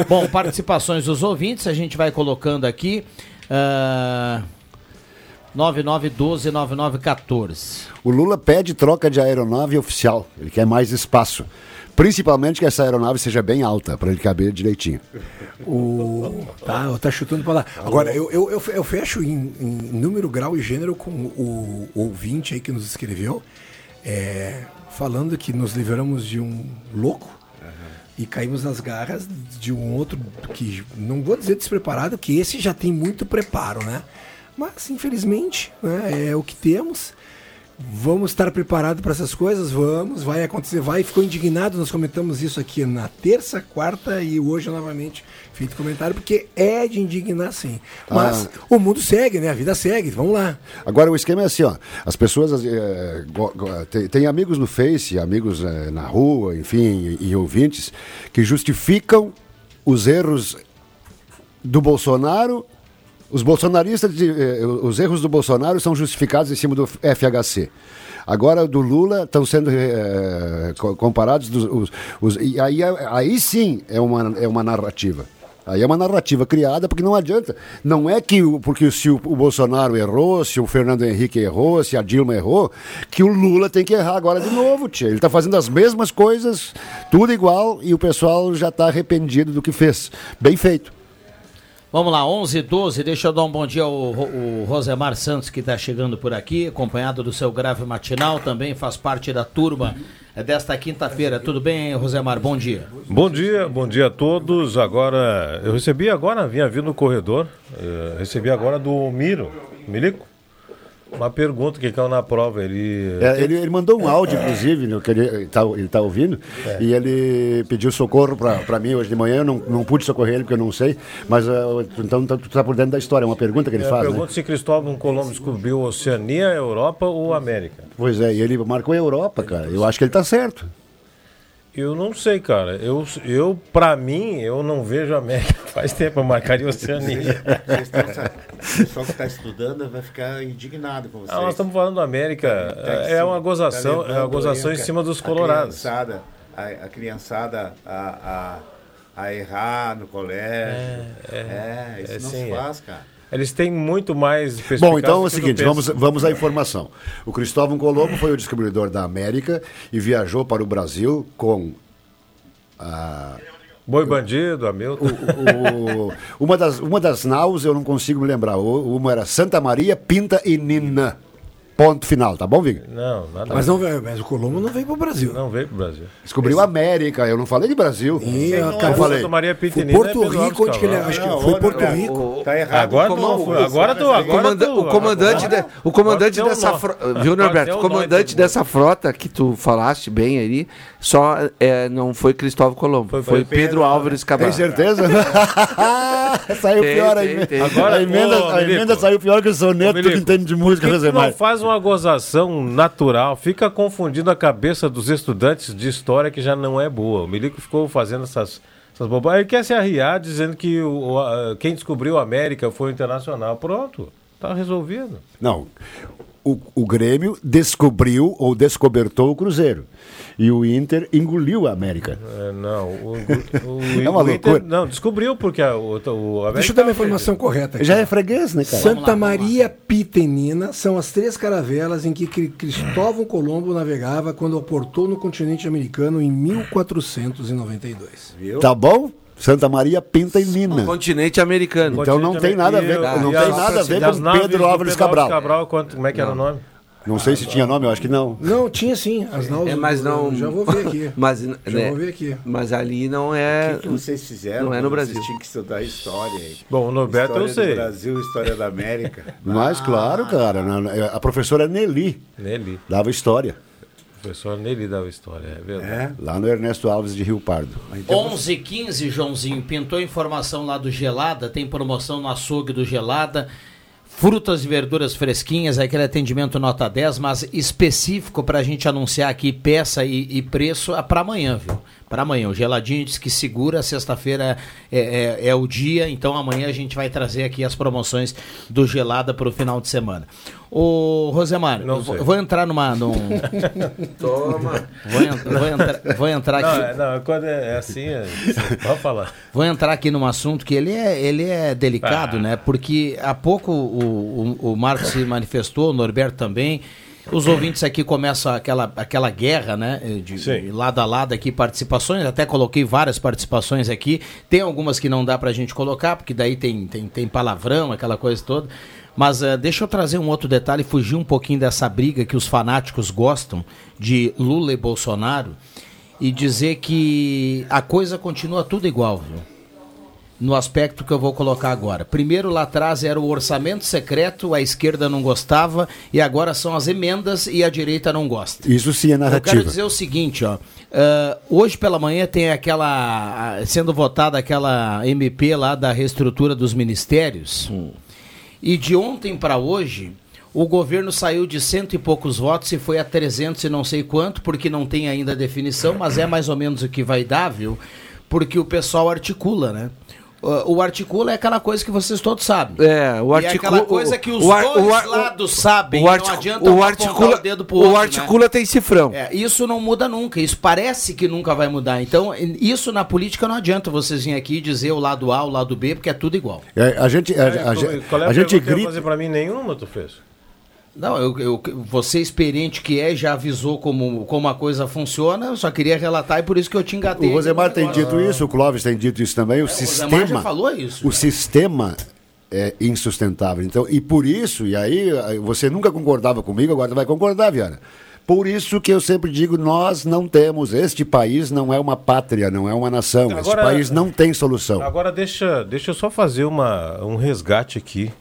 Speaker 1: Bom, participações dos ouvintes, a gente vai colocando aqui. Uh, 9912-9914.
Speaker 6: O Lula pede troca de aeronave oficial, ele quer mais espaço. Principalmente que essa aeronave seja bem alta, para ele caber direitinho.
Speaker 5: O... Tá, tá chutando para lá. Agora, eu, eu, eu fecho em, em, número, grau e gênero com o, o ouvinte aí que nos escreveu, é, falando que nos livramos de um louco e caímos nas garras de um outro que não vou dizer despreparado, que esse já tem muito preparo, né? Mas infelizmente né, é o que temos. Vamos estar preparados para essas coisas? Vamos, vai acontecer, vai. Ficou indignado, nós comentamos isso aqui na terça, quarta e hoje novamente feito comentário, porque é de indignar sim. Mas ah. o mundo segue, né? A vida segue, vamos lá.
Speaker 6: Agora o esquema é assim, ó. As pessoas é, tem, tem, amigos no Face, amigos é, na rua, enfim, e, e ouvintes, que justificam os erros do Bolsonaro os bolsonaristas, de, eh, os erros do Bolsonaro são justificados em cima do FHC. Agora, do Lula, estão sendo eh, comparados. Dos, os, os, e aí, aí sim é uma, é uma narrativa. Aí é uma narrativa criada, porque não adianta. Não é que porque se o, Bolsonaro errou, se o Fernando Henrique errou, se a Dilma errou, que o Lula tem que errar agora de novo, tia. Ele está fazendo as mesmas coisas, tudo igual, e o pessoal já está arrependido do que fez. Bem feito.
Speaker 1: Vamos lá, 11 e 12, deixa eu dar um bom dia ao, ao Rosemar Santos que está chegando por aqui, acompanhado do seu grave matinal, também faz parte da turma desta quinta-feira. Tudo bem, Rosemar? Bom dia.
Speaker 9: Bom dia, bom dia a todos. Agora, eu recebi agora, vinha vindo no corredor, eh, recebi agora do Miro, Milico. Uma pergunta que caiu na prova. Ele...
Speaker 6: É, ele, ele, mandou um áudio, inclusive, no, que ele está ele tá ouvindo, é. e ele pediu socorro para mim hoje de manhã. Eu não, não pude socorrer ele porque eu não sei, mas uh, então tu está por dentro da história. É uma pergunta que ele é, faz.
Speaker 9: Pergunta né? se Cristóvão Colombo descobriu Oceania, Europa ou América.
Speaker 6: Pois é, e ele marcou a Europa, cara. Eu acho que ele está certo.
Speaker 9: Eu não sei, cara. Eu, eu para mim, eu não vejo a América. Faz tempo eu marcaria Oceania.
Speaker 4: o pessoal que está estudando vai ficar indignado com vocês.
Speaker 9: Ah, nós estamos falando da América. Tá, é uma gozação, tá é uma gozação em cima dos colorados.
Speaker 4: A criançada, a, a criançada a, a, a, errar no colégio. É, é, é isso é, não sim, se é. faz, cara.
Speaker 9: Eles têm muito mais
Speaker 6: Bom, então é o seguinte, vamos, vamos à informação. O Cristóvão Colombo foi o descobridor da América e viajou para o Brasil com a
Speaker 9: Boi Bandido, Hamilton.
Speaker 6: O, o, uma, das, uma das naus eu não consigo me lembrar. Uma era Santa Maria, Pinta e Nina. Ponto final, tá bom, Vig?
Speaker 9: Não, nada.
Speaker 5: Mas, não, mas o Colombo não veio pro Brasil.
Speaker 9: Não veio pro Brasil.
Speaker 6: Descobriu a América, eu não falei de Brasil.
Speaker 5: E, eu não, falei.
Speaker 9: Maria foi
Speaker 5: Porto Rico, onde que ele acho que foi Porto Rico.
Speaker 9: Tá errado. Agora tu, agora tu, agora
Speaker 7: tu, o comandante, de, o comandante dessa frota, viu, Norberto? O comandante dessa frota que tu falaste bem aí, só é, não foi Cristóvão Colombo, foi, foi Pedro, Pedro Álvares Cabral.
Speaker 6: Tem certeza? saiu tem, pior tem, a emenda. Agora, a emenda, a emenda saiu pior que o soneto que entende de música,
Speaker 9: Não faz uma gozação natural, fica confundindo a cabeça dos estudantes de história que já não é boa. O Milico ficou fazendo essas essas bobagens. Ele quer se arriar dizendo que o, o, quem descobriu a América foi o Internacional. Pronto, está resolvido.
Speaker 6: Não. O, o Grêmio descobriu ou descobertou o Cruzeiro e o Inter engoliu a América.
Speaker 9: É, não, o, o, é uma loucura. Inter, não, descobriu porque a, o, o
Speaker 5: América Deixa eu dar uma informação correta. Aqui.
Speaker 6: Já é freguês, né, cara?
Speaker 5: Santa lá, Maria, Pita e Nina são as três caravelas em que Cristóvão Colombo navegava quando aportou no continente americano em 1492.
Speaker 6: Viu? Tá bom? Santa Maria, Pinta e Nina.
Speaker 7: continente americano.
Speaker 6: Então
Speaker 7: não
Speaker 6: tem nada a ver, não tem nada a ver com Pedro Álvares Cabral. Cabral,
Speaker 9: como é que era o nome?
Speaker 6: Não sei se tinha nome, eu acho que não.
Speaker 5: Não, tinha sim. As náuseas.
Speaker 7: É, mas não.
Speaker 5: Já vou ver aqui.
Speaker 7: Mas,
Speaker 5: já
Speaker 7: né,
Speaker 5: vou ver aqui.
Speaker 7: Mas ali não é.
Speaker 4: O que, que vocês fizeram?
Speaker 7: Não é no Brasil.
Speaker 4: Vocês tinham que estudar história aí.
Speaker 9: Bom, o Norberto
Speaker 4: história
Speaker 9: eu sei.
Speaker 4: do Brasil, história da América.
Speaker 6: Mas, ah. claro, cara. A professora Nelly.
Speaker 9: Nelly.
Speaker 6: Dava história.
Speaker 9: O professor Nelly dava história, é verdade. É?
Speaker 6: Lá no Ernesto Alves de Rio Pardo.
Speaker 1: Então, 11 15 Joãozinho. Pintou informação lá do Gelada. Tem promoção no açougue do Gelada. Frutas e verduras fresquinhas, aquele atendimento nota 10, mas específico para a gente anunciar aqui peça e, e preço é para amanhã, viu? Para amanhã. O geladinho diz que segura, sexta-feira é, é, é, o dia, então amanhã a gente vai trazer aqui as promoções do Gelada para o final de semana. Ô, Rosemar, não vou, vou entrar numa. Num...
Speaker 7: Toma!
Speaker 1: Vou, vou, entra, vou entrar aqui.
Speaker 9: Não, não quando é, é assim, é, pode falar.
Speaker 1: Vou entrar aqui num assunto que ele é, ele é delicado, ah. né? Porque há pouco o, o, o Marcos se manifestou, o Norberto também Os ouvintes aqui começam aquela, aquela guerra, né? De, de lado a lado aqui, participações. Até coloquei várias participações aqui. Tem algumas que não dá pra gente colocar, porque daí tem, tem, tem palavrão, aquela coisa toda. Mas uh, deixa eu trazer um outro detalhe, fugir um pouquinho dessa briga que os fanáticos gostam de Lula e Bolsonaro e dizer que a coisa continua tudo igual, viu? No aspecto que eu vou colocar agora. Primeiro, lá atrás era o orçamento secreto, a esquerda não gostava, e agora são as emendas e a direita não gosta.
Speaker 6: Isso sim é narrativa.
Speaker 1: Eu quero dizer o seguinte, ó. Uh, hoje pela manhã tem aquela. sendo votada aquela MP lá da reestrutura dos ministérios. Hum. E de ontem para hoje. O governo saiu de cento e poucos votos e foi a 300 e não sei quanto, porque não tem ainda definição, mas é mais ou menos o que vai dar, viu? Porque o pessoal articula, né? O articula é aquela coisa que vocês todos sabem.
Speaker 7: É, o articula.
Speaker 1: é aquela coisa que os o, dois o, lados sabem.
Speaker 7: O, artic, não adianta o articula, o dedo pro outro, O articula né? tem cifrão.
Speaker 1: É, isso não muda nunca. Isso parece que nunca vai mudar. Então, isso na política não adianta vocês virem aqui dizer o lado A, o lado B, porque é tudo igual.
Speaker 6: É, a gente, a, a,
Speaker 9: é a, a gente grita. fazer para mim nenhuma, tu fez?
Speaker 1: Não, eu, eu, você experiente que é, já avisou como, como a coisa funciona, eu só queria relatar e por isso que eu te engatei.
Speaker 6: O Rosemar tem dito isso, o Clóvis tem dito isso também, o, é, sistema...
Speaker 1: já falou isso.
Speaker 6: O já. sistema é insustentável. Então, e por isso, e aí você nunca concordava comigo, agora vai concordar, Viana. Por isso que eu sempre digo, nós não temos, este país não é uma pátria, não é uma nação. Agora, este país não tem solução.
Speaker 9: Agora deixa, deixa eu só fazer uma, um resgate aqui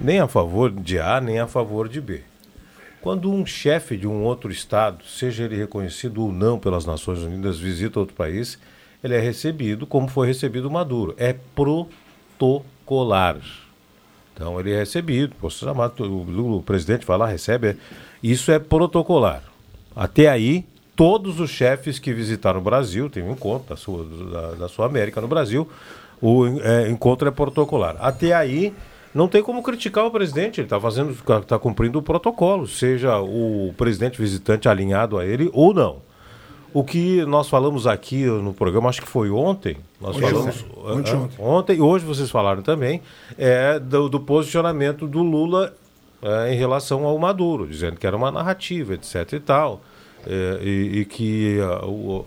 Speaker 9: nem a favor de A, nem a favor de B. Quando um chefe de um outro Estado, seja ele reconhecido ou não pelas Nações Unidas, visita outro país, ele é recebido como foi recebido Maduro. É protocolar. Então ele é recebido, posso chamar, o, o presidente vai lá, recebe. Isso é protocolar. Até aí, todos os chefes que visitaram o Brasil, tem um encontro da sua, da, da sua América no Brasil, o é, encontro é protocolar. Até aí, não tem como criticar o presidente, ele está fazendo, está cumprindo o protocolo, seja o presidente visitante alinhado a ele ou não. O que nós falamos aqui no programa, acho que foi ontem, nós hoje falamos ontem, ontem. ontem e hoje vocês falaram também, é do, do posicionamento do Lula é, em relação ao Maduro, dizendo que era uma narrativa, etc. e tal. É, e, e, que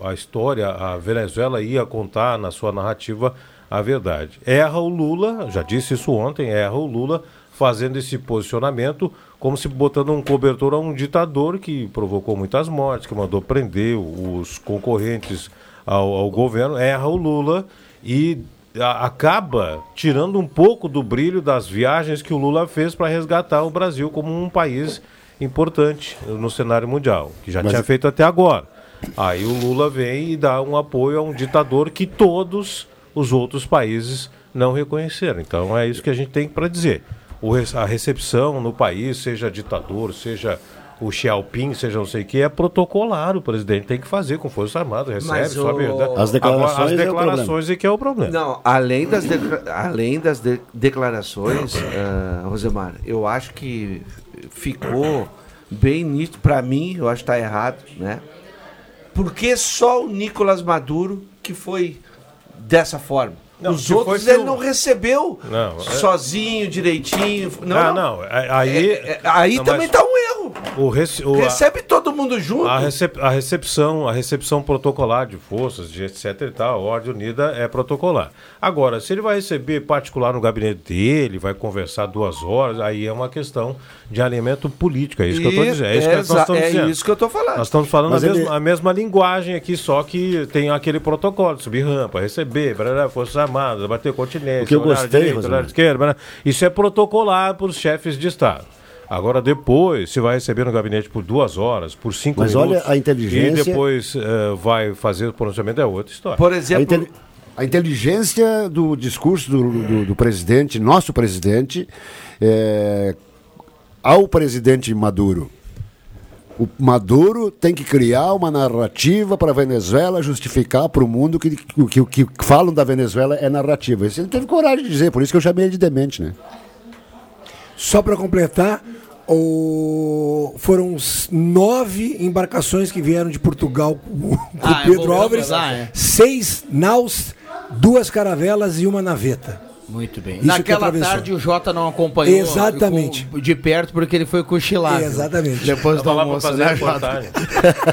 Speaker 9: a, a história, a Venezuela ia contar na sua narrativa a verdade. Erra o Lula, já disse isso ontem, erra o Lula fazendo esse posicionamento como se botando um cobertor a um ditador que provocou muitas mortes, que mandou prender os concorrentes ao, ao governo, erra o Lula e a, acaba tirando um pouco do brilho das viagens que o Lula fez para resgatar o Brasil como um país importante no cenário mundial, que já Mas... tinha feito até agora. Aí o Lula vem e dá um apoio a um ditador que todos os outros países não reconheceram. Então é isso que a gente tem para dizer. O, a recepção no país, seja ditador, seja o Xiaoping, seja não sei o que, é protocolar. O presidente tem que fazer com Força Armada, recebe, Mas sabe?
Speaker 6: O... As declarações, Agora,
Speaker 9: as declarações é, é, que é o problema.
Speaker 7: Não, além das, de... além das de... declarações, uh, Rosemar, eu acho que ficou bem nítido, para mim, eu acho que está errado, né? Porque só o Nicolás Maduro, que foi dessa forma. Não, Os outros ele não recebeu não, é... sozinho, direitinho. Não,
Speaker 9: ah, não. não. Aí,
Speaker 7: é, é, aí não, também está um erro.
Speaker 9: O rece... o,
Speaker 7: Recebe a... todo mundo junto.
Speaker 9: A, recep... a, recepção, a recepção protocolar de forças, de etc e tal, a Ordem Unida é protocolar. Agora, se ele vai receber particular no gabinete dele, vai conversar duas horas, aí é uma questão de alimento político. É isso que eu estou dizendo. É isso que nós estamos
Speaker 7: é
Speaker 9: dizendo.
Speaker 7: isso que eu estou falando.
Speaker 9: Nós estamos falando a, ele... mesma, a mesma linguagem aqui, só que tem aquele protocolo, subir rampa, receber, forças armadas, bater continência.
Speaker 6: O que eu gostei, direita,
Speaker 9: esquerda, Isso é protocolar para os chefes de Estado. Agora, depois, você vai receber no gabinete por duas horas, por cinco
Speaker 6: Mas
Speaker 9: minutos.
Speaker 6: Mas olha a inteligência.
Speaker 9: E depois uh, vai fazer o pronunciamento, é outra história.
Speaker 7: Por exemplo.
Speaker 6: A, a inteligência do discurso do, do, do presidente, nosso presidente, é, ao presidente Maduro. O Maduro tem que criar uma narrativa para a Venezuela justificar para o mundo que o que, que, falam da Venezuela é narrativa. Isso ele teve coragem de dizer, por isso que eu chamei ele de demente, né?
Speaker 5: Só para completar, o... foram nove embarcações que vieram de Portugal com, ah, Pedro Álvares, é. seis naus, duas caravelas e uma naveta.
Speaker 1: Muito bem.
Speaker 5: Isso que
Speaker 1: Naquela tarde o Jota não acompanhou
Speaker 5: Exatamente.
Speaker 1: de perto porque ele foi cochilar. viu?
Speaker 5: Exatamente.
Speaker 1: Depois do
Speaker 9: Tava lá pra
Speaker 1: almoço,
Speaker 9: fazer
Speaker 1: né,
Speaker 9: a
Speaker 1: Jota?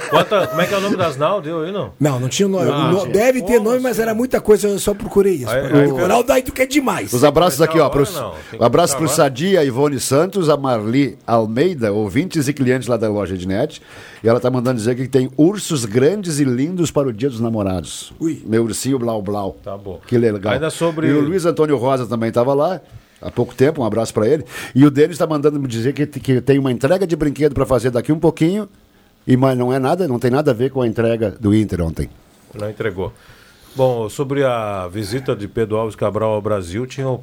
Speaker 9: Quanta- como é que é o nome das nau? Deu aí, não?
Speaker 5: Não, não tinha nome.
Speaker 9: Ah,
Speaker 5: O no-
Speaker 9: gente.
Speaker 5: Deve ter nome, mas era muita coisa, eu só procurei isso.
Speaker 9: Aí- aí-
Speaker 5: o daí tu quer demais.
Speaker 6: Os abraços aqui, ó. Pros,
Speaker 9: não,
Speaker 6: um abraço pro. Sadia, Ivone Santos, a Marli Almeida, ouvintes e clientes lá da loja de net. E ela tá mandando dizer que tem ursos grandes e lindos para o Dia dos Namorados.
Speaker 5: Ui.
Speaker 6: Meu ursinho Blau Blau.
Speaker 9: Tá bom.
Speaker 6: Que legal.
Speaker 9: Ainda sobre-
Speaker 6: E o Luiz Antônio Rosa também estava lá. Há pouco tempo, um abraço para ele. E o Denis está mandando me dizer que, que tem uma entrega de brinquedo para fazer daqui um pouquinho. E mas não é nada, não tem nada a ver com a entrega do Inter ontem.
Speaker 9: Não entregou. Bom, sobre a visita de Pedro Alves Cabral ao Brasil, tinha o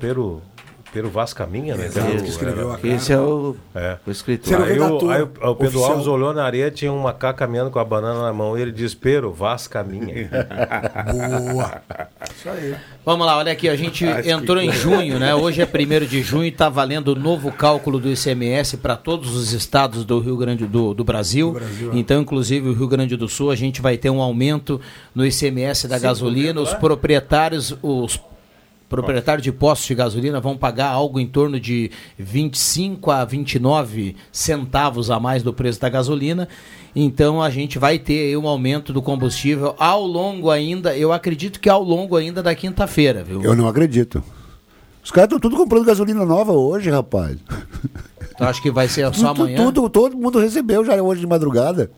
Speaker 9: Pero, Pero Vaz Caminha, né?
Speaker 5: Exato, que escreveu a
Speaker 7: Que Esse é o,
Speaker 9: É.
Speaker 7: o escritor.
Speaker 9: Aí, o, aí o- Pedro
Speaker 5: oficial.
Speaker 9: Alves olhou na areia, tinha um macaco caminhando com a banana na mão e ele diz: Pero, Vaz Caminha.
Speaker 5: Boa. Isso aí.
Speaker 1: Vamos lá, olha aqui, a gente entrou em junho, né? Hoje é 1 de junho e está valendo o novo cálculo do ICMS para todos os estados do Rio Grande do, do Brasil.
Speaker 5: Brasil, é.
Speaker 1: Então, inclusive o Rio Grande do Sul, a gente vai ter um aumento no ICMS da gasolina. Os proprietários, os proprietários de postos de gasolina vão pagar algo em torno de 25 a 29 centavos a mais do preço da gasolina. Então a gente vai ter um aumento do combustível ao longo ainda, eu acredito que ao longo ainda da quinta-feira, viu?
Speaker 6: Eu não acredito. Os caras estão tudo comprando gasolina nova hoje, rapaz.
Speaker 1: Tu acha que vai ser só
Speaker 6: Tudo-
Speaker 1: amanhã?
Speaker 6: Tudo, todo mundo recebeu já hoje de madrugada.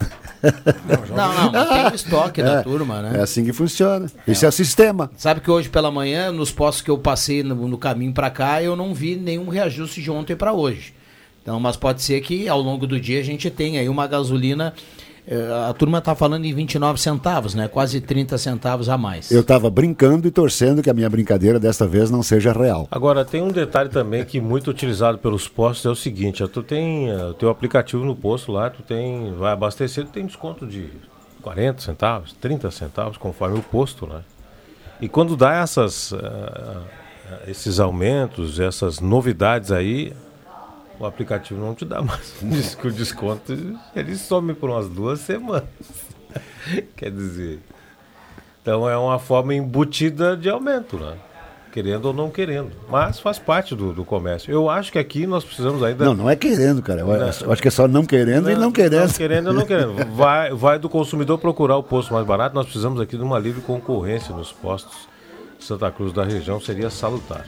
Speaker 1: Não, não, mas tem o estoque da turma, né?
Speaker 6: É assim que funciona. Esse é o sistema.
Speaker 1: Sabe que hoje pela manhã, nos postos que eu passei no, no caminho para cá, eu não vi nenhum reajuste de ontem para hoje. Então, mas pode ser que ao longo do dia a gente tenha aí uma gasolina. Eh, A turma tá falando em 29 centavos, né? Quase 30 centavos a mais.
Speaker 6: Eu estava brincando e torcendo que a minha brincadeira desta vez não seja real.
Speaker 9: Agora, tem um detalhe também que muito utilizado pelos postos é o seguinte: tu tem o teu aplicativo no posto lá, tu tem, vai abastecer, tu tem desconto de 40 centavos, 30 centavos, conforme o posto, né? E quando dá essas, ah, esses aumentos, essas novidades aí, o aplicativo não te dá mais o desconto, ele some por umas duas semanas. Quer dizer, então é uma forma embutida de aumento, né? Querendo ou não querendo. Mas faz parte do, do comércio. Eu acho que aqui nós precisamos ainda.
Speaker 6: Não, não é querendo, cara. Eu acho- que é só não querendo e não querendo.
Speaker 9: Não querendo ou não querendo. Vai, vai do consumidor procurar o posto mais barato. Nós precisamos aqui de uma livre concorrência nos postos. Santa Cruz da região seria salutar.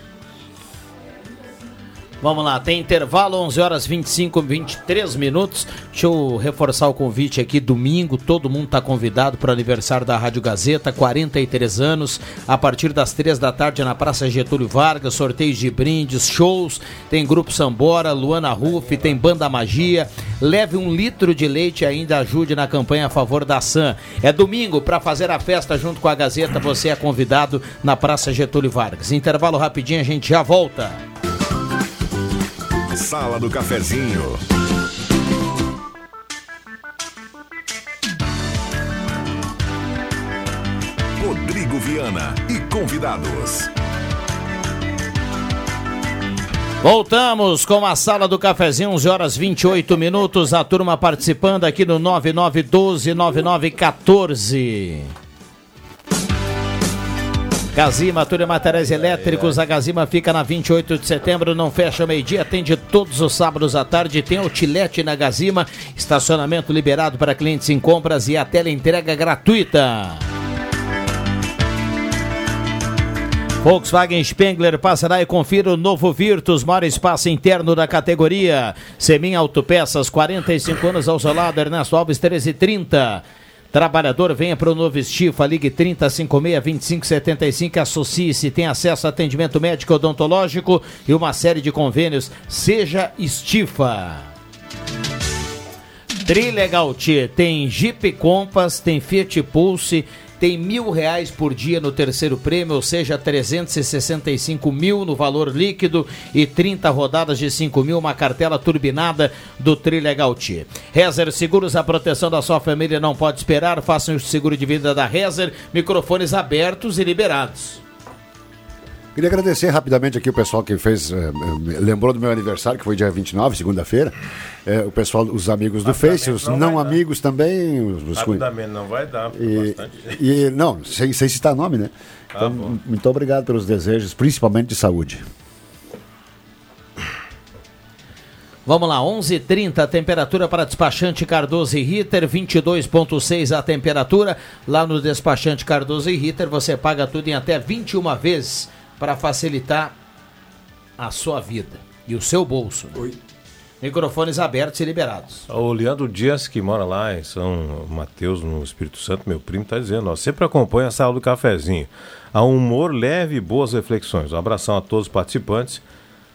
Speaker 1: Vamos lá, tem intervalo, 11 horas 25, 23 minutos. Deixa eu reforçar o convite aqui. Domingo, todo mundo está convidado para o aniversário da Rádio Gazeta, 43 anos, a partir das 3 da tarde na Praça Getúlio Vargas. Sorteios de brindes, shows. Tem Grupo Sambora, Luana Ruff, tem Banda Magia. Leve um litro de leite e ainda ajude na campanha a favor da SAM. É domingo para fazer a festa junto com a Gazeta. Você é convidado na Praça Getúlio Vargas. Intervalo rapidinho, a gente já volta.
Speaker 2: Sala do Cafezinho. Rodrigo Viana e convidados.
Speaker 1: Voltamos com a sala do cafezinho, 11 horas 28 minutos. A turma participando aqui no 9912-9914. Gazima, Túlio Materiais Elétricos. A Gazima fica na 28 de setembro, não fecha meio-dia, atende todos os sábados à tarde. Tem outlet na Gazima, estacionamento liberado para clientes em compras e a tela entrega gratuita. Volkswagen Spengler passará e confira o novo Virtus, maior espaço interno da categoria. Semin Autopeças, 45 anos ao seu lado, Ernesto Alves 1330. Trabalhador, venha para o novo Estifa, ligue 3056-2575, associe-se, tem acesso a atendimento médico odontológico e uma série de convênios. Seja Estifa. Trilegal T, tem Jeep Compass, tem Fiat Pulse, tem mil reais por dia no terceiro prêmio, ou seja, 365 mil no valor líquido e 30 rodadas de 5 mil, uma cartela turbinada do Trilegal T. Rezer Seguros, a proteção da sua família não pode esperar, façam o seguro de vida da Rezer, microfones abertos e liberados.
Speaker 6: Queria agradecer rapidamente aqui o pessoal que fez, eh, eh, lembrou do meu aniversário, que foi dia 29, segunda-feira. Eh, o pessoal, os amigos do Face, os
Speaker 9: não
Speaker 6: não,
Speaker 9: vai dar.
Speaker 6: amigos também. Os, os
Speaker 9: Rapidamente, não vai dar.
Speaker 6: e,
Speaker 9: bastante.
Speaker 6: e não, sem, sem citar nome, né? Então,
Speaker 9: bom.
Speaker 6: muito obrigado pelos desejos, principalmente de saúde.
Speaker 1: Vamos lá, 11h30, a temperatura para despachante Cardoso e Ritter, 22,6 a temperatura. Lá no despachante Cardoso e Ritter você paga tudo em até 21 vezes para facilitar a sua vida e o seu bolso. né? Microfones abertos e liberados.
Speaker 9: O Leandro Dias, que mora lá em São Mateus, no Espírito Santo, meu primo, está dizendo, ó, sempre acompanha a sala do cafezinho. Há um humor leve e boas reflexões. Um abração a todos os participantes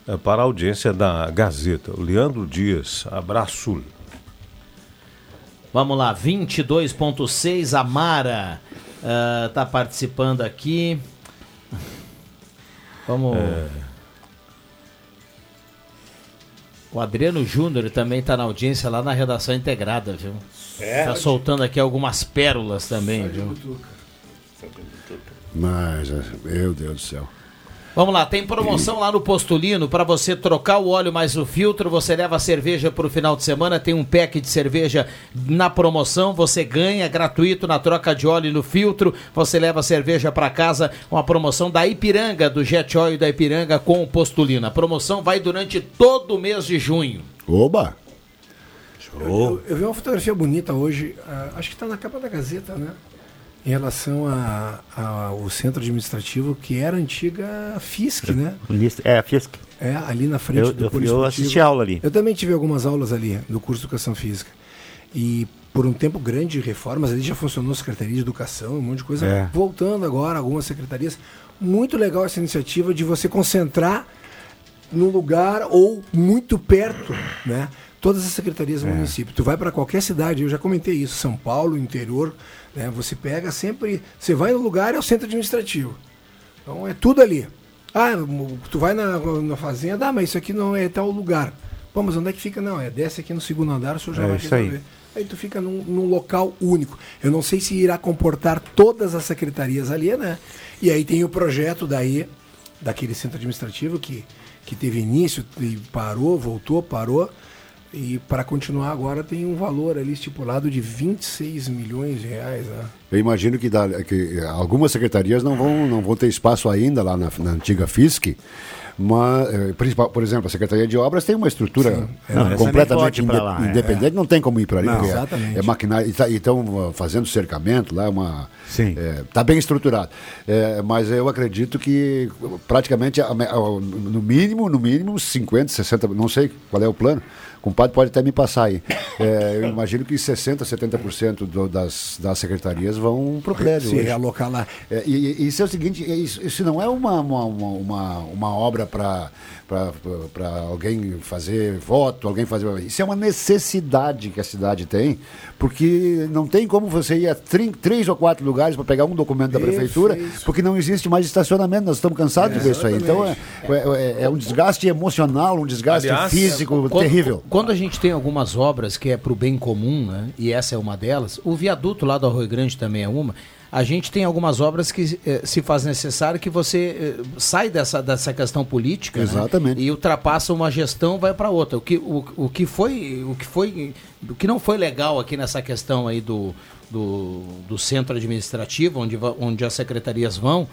Speaker 9: eh, para a audiência da Gazeta. O Leandro Dias, abraço.
Speaker 1: Vamos lá, 22,6. A Mara está participando aqui. Vamos. O Adriano Júnior também está na audiência lá na redação integrada, viu?
Speaker 4: É?
Speaker 1: Tá soltando aqui algumas pérolas também, viu?
Speaker 6: Mas, meu Deus do céu.
Speaker 1: Vamos lá, tem promoção lá no Postulino para você trocar o óleo mais o filtro. Você leva a cerveja para o final de semana. Tem um pack de cerveja na promoção. Você ganha gratuito na troca de óleo e no filtro. Você leva a cerveja para casa. Uma promoção da Ipiranga, do Jet Oil da Ipiranga com o Postulino. A promoção vai durante todo o mês de junho.
Speaker 6: Oba!
Speaker 5: Eu, eu vi uma fotografia bonita hoje, ah, acho que está na capa da Gazeta, né? Em relação ao centro administrativo que era a antiga FISC, né?
Speaker 4: É, a Fiesc.
Speaker 5: É, ali na frente
Speaker 4: Eu-
Speaker 5: do
Speaker 4: eu- eu assisti aula ali.
Speaker 5: Eu também tive algumas aulas ali no curso de Educação Física. E por um tempo grande de reformas, ali já funcionou Secretaria de Educação, um monte de coisa.
Speaker 4: É.
Speaker 5: Voltando agora, algumas secretarias. Muito legal essa iniciativa de você concentrar no lugar ou muito perto, né? Todas as secretarias
Speaker 4: É.
Speaker 5: do município. Tu vai para qualquer cidade, eu já comentei isso, São Paulo, interior, né? Você pega sempre, você vai no lugar é o centro administrativo. Então é tudo ali. Ah, tu vai na, na fazenda, ah, mas isso aqui não é tal lugar. Pô, mas onde é que fica? Não, é desce aqui no segundo andar, o senhor já
Speaker 4: É
Speaker 5: vai
Speaker 4: isso aí.
Speaker 5: Aí tu fica num, num local único. Eu não sei se irá comportar todas as secretarias ali, né? E aí tem o projeto daí, daquele centro administrativo que, que teve início e parou, voltou, parou. E para continuar agora tem um valor ali estipulado de 26 milhões de reais, né?
Speaker 6: Eu imagino que, dá- que algumas secretarias não vão, não vão ter espaço ainda lá na, na antiga FISC, mas, eh, principal- por exemplo, a Secretaria de Obras tem uma estrutura
Speaker 4: Não, essa nem
Speaker 6: completamente inde-
Speaker 4: lá, é.
Speaker 6: independente, não tem como ir para ali,
Speaker 4: Não,
Speaker 6: é-
Speaker 5: exatamente.
Speaker 6: é maquinário, e estão fazendo cercamento lá, é uma,
Speaker 4: Sim.
Speaker 6: Está bem estruturado. É, mas eu acredito que praticamente, no mínimo, no mínimo, 50, 60, não sei qual é o plano. O compadre pode até me passar aí. É, eu imagino que 60, 70% do, das, das secretarias vão para o prédio.
Speaker 5: Se
Speaker 6: hoje.
Speaker 5: realocar lá.
Speaker 6: É, e, e isso é o seguinte, é isso, isso não é uma, uma, uma, uma, obra para alguém fazer voto, alguém fazer. Isso é uma necessidade que a cidade tem, porque não tem como você ir a trin- três ou quatro lugares para pegar um documento da prefeitura,
Speaker 5: Perfeito.
Speaker 6: porque não existe mais estacionamento. Nós estamos cansados de ver isso aí. Então é, é, é um desgaste emocional, um desgaste
Speaker 9: Aliás,
Speaker 6: físico
Speaker 1: Quando-
Speaker 6: terrível.
Speaker 1: Quando a gente tem algumas obras que é para o bem comum, né, e essa é uma delas, o viaduto lá do Arroio Grande também é uma. A gente tem algumas obras que eh, se faz necessário que você eh, sai dessa, dessa questão política né,
Speaker 6: Exatamente.
Speaker 1: e ultrapassa uma gestão vai para outra. O que, o, o que foi o que foi o que não foi legal aqui nessa questão aí do, do, do centro administrativo onde, onde as secretarias vão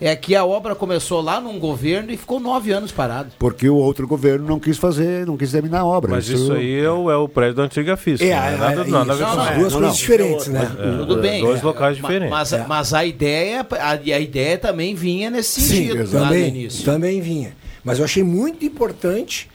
Speaker 1: é que a obra começou lá num governo e ficou nove anos parado.
Speaker 6: Porque o outro governo não quis fazer, não quis terminar a obra.
Speaker 9: Mas isso aí é o, é o prédio da antiga FISC.
Speaker 5: É,
Speaker 9: não
Speaker 5: é,
Speaker 9: nada,
Speaker 5: é
Speaker 9: nada a
Speaker 5: isso.
Speaker 9: ver com
Speaker 1: Não,
Speaker 9: isso.
Speaker 1: não,
Speaker 5: Duas
Speaker 4: não,
Speaker 5: coisas
Speaker 4: não.
Speaker 5: diferentes, né?
Speaker 1: Tudo bem.
Speaker 9: dois
Speaker 1: é,
Speaker 9: locais diferentes.
Speaker 1: Mas,
Speaker 5: É.
Speaker 1: mas a ideia, a, a ideia também vinha nesse
Speaker 5: Sim,
Speaker 1: sentido lá no
Speaker 5: também,
Speaker 1: início.
Speaker 5: também vinha. Mas eu achei muito importante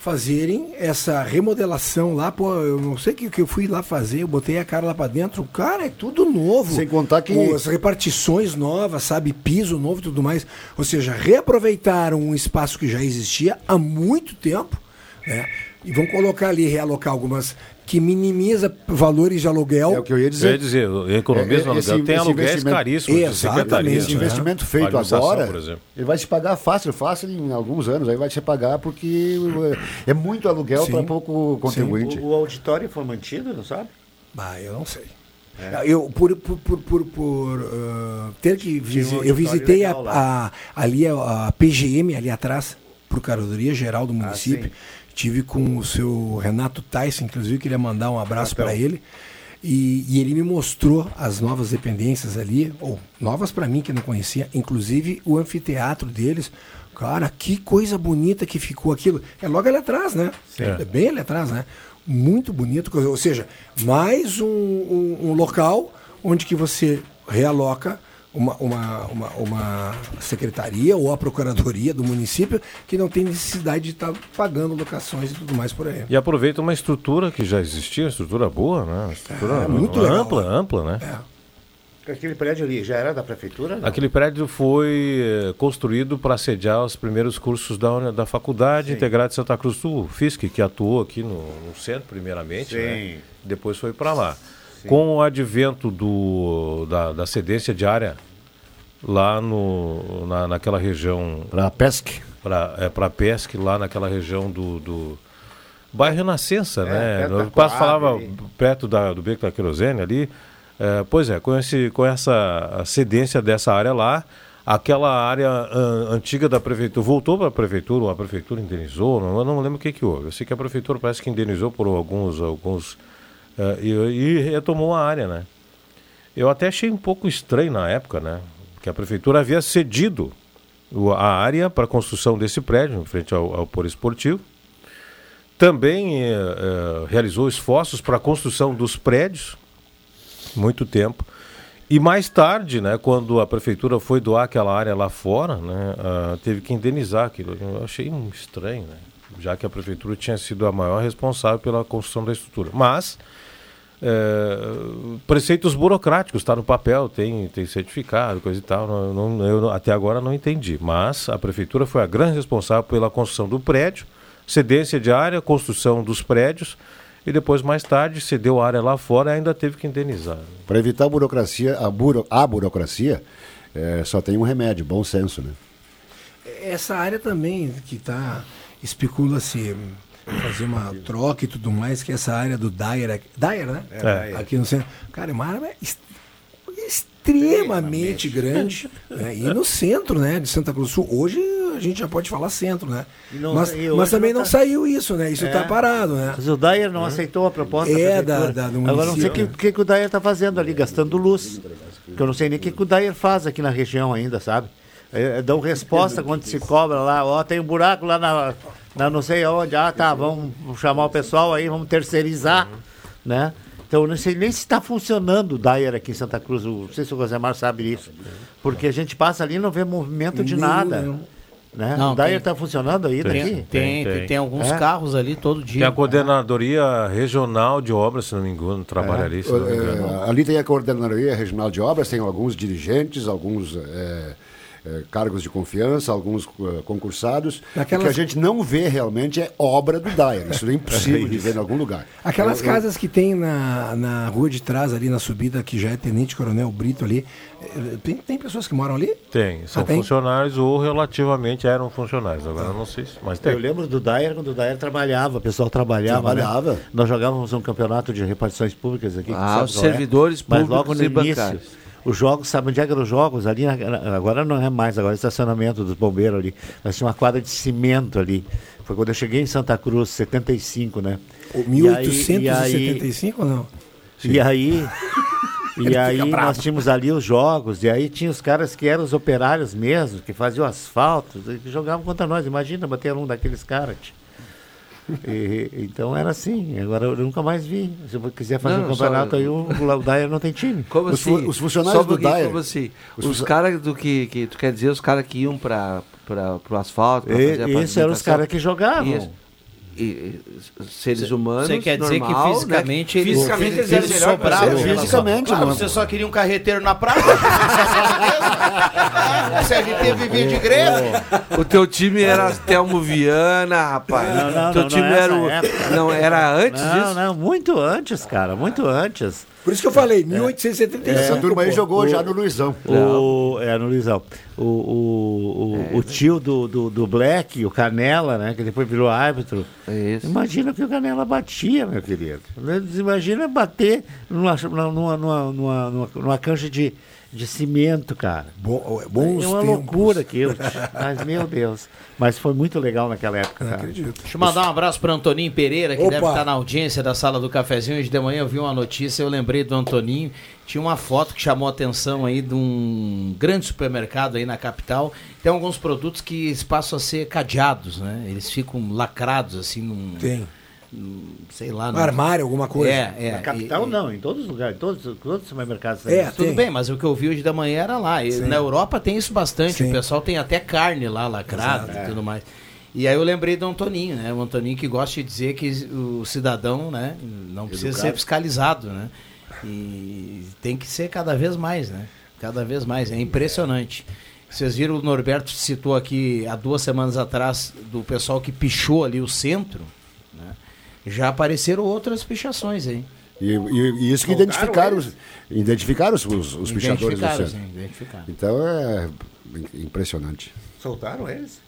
Speaker 5: fazerem essa remodelação lá. Pô, eu não sei o que, que eu fui lá fazer, eu botei a cara lá pra dentro. Cara, é tudo novo.
Speaker 6: Sem contar que-
Speaker 5: as repartições novas, sabe? Piso novo e tudo mais. Ou seja, reaproveitaram um espaço que já existia há muito tempo, né? E vão colocar ali, realocar algumas que minimiza valores de aluguel.
Speaker 6: É o que eu ia
Speaker 9: Eu ia
Speaker 6: dizer.
Speaker 9: dizer, economia no
Speaker 6: É, esse-
Speaker 9: aluguel. Tem aluguéis caríssimos
Speaker 5: Exatamente.
Speaker 6: Esse
Speaker 9: né?
Speaker 6: investimento feito
Speaker 9: Administração,
Speaker 6: agora,
Speaker 9: por exemplo.
Speaker 6: ele vai se pagar fácil, fácil em alguns anos. Aí vai se pagar porque é muito aluguel para pouco contribuinte.
Speaker 4: O, o auditório foi mantido, não sabe?
Speaker 5: Ah, eu não sei. Eu, por, por, por, por, por, uh, ter que
Speaker 4: Tinha um
Speaker 5: eu visitei a, a- ali a, a PGM ali atrás, Procuradoria Geral do Município.
Speaker 4: sim.
Speaker 5: Tive com o seu Renato Tyson, inclusive queria mandar um abraço para ele. E, e ele me mostrou as novas dependências ali, ou novas para mim que não conhecia, inclusive o anfiteatro deles. Cara, que coisa bonita que ficou aquilo. É logo ali atrás, né? É bem ali atrás, né? Muito bonito. Ou seja, mais um, um- um local onde que você realoca uma, uma, uma, uma secretaria ou a procuradoria do município que não tem necessidade de estar pagando locações e tudo mais por aí.
Speaker 9: E aproveita uma estrutura que já existia, uma estrutura boa, né? Uma estrutura
Speaker 5: É, muito legal.
Speaker 9: ampla, ampla, né?
Speaker 4: Aquele prédio ali já era da prefeitura? não?
Speaker 9: Aquele prédio foi eh, construído para sediar os primeiros cursos da, da Faculdade Integrada de Santa Cruz do FISC, que atuou aqui no, no centro, primeiramente, né?
Speaker 4: Sim.
Speaker 9: depois foi para lá. Com o advento do, da, da cedência diária lá no, na, naquela região
Speaker 6: Para pesque.
Speaker 9: para é, para Pesque, lá naquela região do, do bairro Renascença, né?
Speaker 4: perto da
Speaker 9: Eu quase falava
Speaker 4: ali.
Speaker 9: perto da, do Beco da Querosene ali. É, pois é, com, esse, com essa cedência dessa área lá, aquela área ah, antiga da prefeitura voltou para a prefeitura, ou a prefeitura indenizou, não, eu não lembro o que, que houve. Eu sei que a prefeitura parece que indenizou por alguns. alguns eh, e, e retomou a área, né? Eu até achei um pouco estranho na época, né? Que a prefeitura havia cedido a área para a construção desse prédio, em frente ao, ao Polo Esportivo. Também eh, eh, realizou esforços para a construção dos prédios, muito tempo. E mais tarde, né, quando a prefeitura foi doar aquela área lá fora, né, ah, teve que indenizar aquilo. Eu achei estranho, né? Já que a prefeitura tinha sido a maior responsável pela construção da estrutura. Mas é, preceitos burocráticos, está no papel, tem, tem certificado, coisa e tal. Não, não- eu até agora não entendi. Mas a prefeitura foi a grande responsável pela construção do prédio, cedência de área, construção dos prédios e depois, mais tarde, cedeu a área lá fora e ainda teve que indenizar.
Speaker 6: Para evitar a burocracia, a, buro, a burocracia, eh, só tem um remédio, bom senso, né?
Speaker 5: Essa área também que está especula-se fazer uma troca e tudo mais, que é essa área do Dyer, Dyer, né?
Speaker 9: É.
Speaker 5: Aqui no centro. Cara, é uma área extremamente grande. né? E no centro, né, de Santa Cruz do Sul. Hoje a gente já pode falar centro, né?
Speaker 4: Não-
Speaker 5: mas mas também
Speaker 4: não tá-
Speaker 5: saiu isso, né? Isso
Speaker 4: É.
Speaker 5: está parado, né?
Speaker 4: Mas o Dyer não aceitou a proposta
Speaker 5: É, da- da- do
Speaker 4: Agora não sei o que,
Speaker 5: município.
Speaker 4: que, que o Dyer está fazendo ali, gastando luz. Que eu não sei nem o que, que o Dyer faz aqui na região ainda, sabe? É, dão resposta quando se cobra lá, ó, tem um buraco lá na, na não sei onde, ah tá, vamos chamar o pessoal aí, vamos terceirizar, né? Então eu não sei nem se está funcionando o Dyer aqui em Santa Cruz, não sei se o Rosemar sabe disso, porque a gente passa ali e não vê movimento de nada. Né?
Speaker 1: Não,
Speaker 4: o Dyer está funcionando aí
Speaker 9: Tem.
Speaker 4: daqui?
Speaker 1: Tem, tem,
Speaker 9: tem.
Speaker 1: tem, alguns
Speaker 4: É?
Speaker 1: carros ali todo dia.
Speaker 9: Tem a coordenadoria regional de obras, se não me engano, trabalha ali, se não me engano.
Speaker 6: Eh, ali tem a Coordenadoria Regional de Obras, tem alguns dirigentes, alguns eh, cargos de confiança, alguns eh, concursados.
Speaker 5: Naquelas-
Speaker 6: O que a gente não vê realmente é obra do Dyer. Isso é impossível de ver em algum lugar.
Speaker 5: Aquelas
Speaker 6: Eu- eu-
Speaker 5: casas que tem na, na rua de trás, ali na subida, que já é Tenente Coronel Brito ali. eh, Tem, tem pessoas que moram ali?
Speaker 9: Tem, são
Speaker 5: Ah, tem?
Speaker 9: funcionários ou relativamente eram funcionários. Agora eu não sei, se- mas tem.
Speaker 4: Eu lembro do Dyer quando o Dyer trabalhava, o pessoal trabalhava. né?
Speaker 6: Trabalhava.
Speaker 4: Nós jogávamos um campeonato de repartições públicas aqui.
Speaker 7: Ah, os
Speaker 4: é?
Speaker 7: servidores
Speaker 4: Mas
Speaker 7: públicos
Speaker 4: logo no
Speaker 7: e
Speaker 4: início,
Speaker 7: bancários.
Speaker 4: Os jogos, sabe onde é que eram os jogos? Ali, na- agora não é mais, agora é estacionamento dos bombeiros ali. Nós tínhamos uma quadra de cimento ali. Foi quando eu cheguei em Santa Cruz, 75, né?
Speaker 5: O
Speaker 4: E aí-
Speaker 5: 1875 ou não?
Speaker 4: E aí, e aí nós tínhamos ali os jogos, e aí tinha os caras que eram os operários mesmo, que faziam asfalto, que jogavam contra nós. Imagina bater um daqueles caras. tio. E- então era assim, agora eu nunca mais vi. Se eu quiser fazer
Speaker 7: Não,
Speaker 4: um campeonato
Speaker 7: só-
Speaker 4: aí, o o Dyer não tem time.
Speaker 7: Como
Speaker 6: Os
Speaker 7: assim?
Speaker 6: os funcionários
Speaker 7: Só
Speaker 6: do Dyer-
Speaker 7: Como assim?
Speaker 6: os
Speaker 7: Os, caras do que, que. Tu quer dizer os caras que iam para o asfalto? pra
Speaker 4: E-
Speaker 7: fazer a
Speaker 4: esses eram os caras que jogavam.
Speaker 7: Isso. E- seres humanos.
Speaker 1: Você quer dizer
Speaker 7: normal,
Speaker 1: que fisicamente
Speaker 7: né?
Speaker 1: eles,
Speaker 7: fisicamente eles eram
Speaker 1: eles
Speaker 7: melhor
Speaker 1: sobravam.
Speaker 6: Fisicamente,
Speaker 1: Claro,
Speaker 6: não.
Speaker 1: você só queria um carreteiro na praia. Se a gente vivia de greve.
Speaker 7: O teu time era Telmo Viana, rapaz.
Speaker 4: Não, não,
Speaker 7: o teu
Speaker 4: não,
Speaker 7: time
Speaker 4: não é
Speaker 7: era o. Não, era antes
Speaker 4: Não,
Speaker 7: disso?
Speaker 4: não, muito antes, cara, muito antes.
Speaker 5: Por isso que eu falei, 1875.
Speaker 6: Essa turma aí jogou já no Luizão.
Speaker 4: O, é, no Luizão. O, o, o, o tio do, do, do Black, o Canela, né? Que depois virou árbitro.
Speaker 7: É isso.
Speaker 4: Imagina que o Canela batia, meu querido. Imagina bater numa, numa, numa, numa, numa cancha de, de cimento, cara.
Speaker 5: Bo- bons
Speaker 4: é uma
Speaker 5: tempos.
Speaker 4: loucura aquilo. Mas, meu Deus. Mas foi muito legal naquela época, cara.
Speaker 5: Acredito.
Speaker 1: Deixa eu mandar um abraço para Antoninho Pereira, que
Speaker 5: Opa!
Speaker 1: deve estar na audiência da sala do cafezinho. Hoje de manhã eu vi uma notícia, eu lembrei do Antoninho. Tinha uma foto que chamou a atenção aí de um grande supermercado aí na capital. Tem alguns produtos que passam a ser cadeados, né? Eles ficam lacrados assim num.
Speaker 5: Tem.
Speaker 1: Sei lá.
Speaker 5: Um
Speaker 1: num-
Speaker 5: armário, alguma coisa.
Speaker 1: É, é.
Speaker 4: Na capital,
Speaker 1: E-
Speaker 4: não. Em todos os lugares. Todos, todos os supermercados.
Speaker 5: É.
Speaker 1: Tudo
Speaker 5: Tem.
Speaker 1: bem, mas o que eu vi hoje da manhã era lá. E Na Europa tem isso bastante.
Speaker 5: Sim.
Speaker 1: O pessoal tem até carne lá lacrada e tudo mais. E aí eu lembrei do Antoninho, né? O Antoninho que gosta de dizer que o cidadão, né, não precisa ser fiscalizado, né? E tem que ser cada vez mais, né? Cada vez mais. É impressionante. Vocês viram o Norberto citou aqui há duas semanas atrás do pessoal que pichou ali o centro? Já apareceram outras pichações aí.
Speaker 6: E, e- e isso que identificaram, os, identificaram os, os, os pichadores do centro.
Speaker 1: sim, identificaram.
Speaker 6: Então é impressionante.
Speaker 4: Soltaram eles?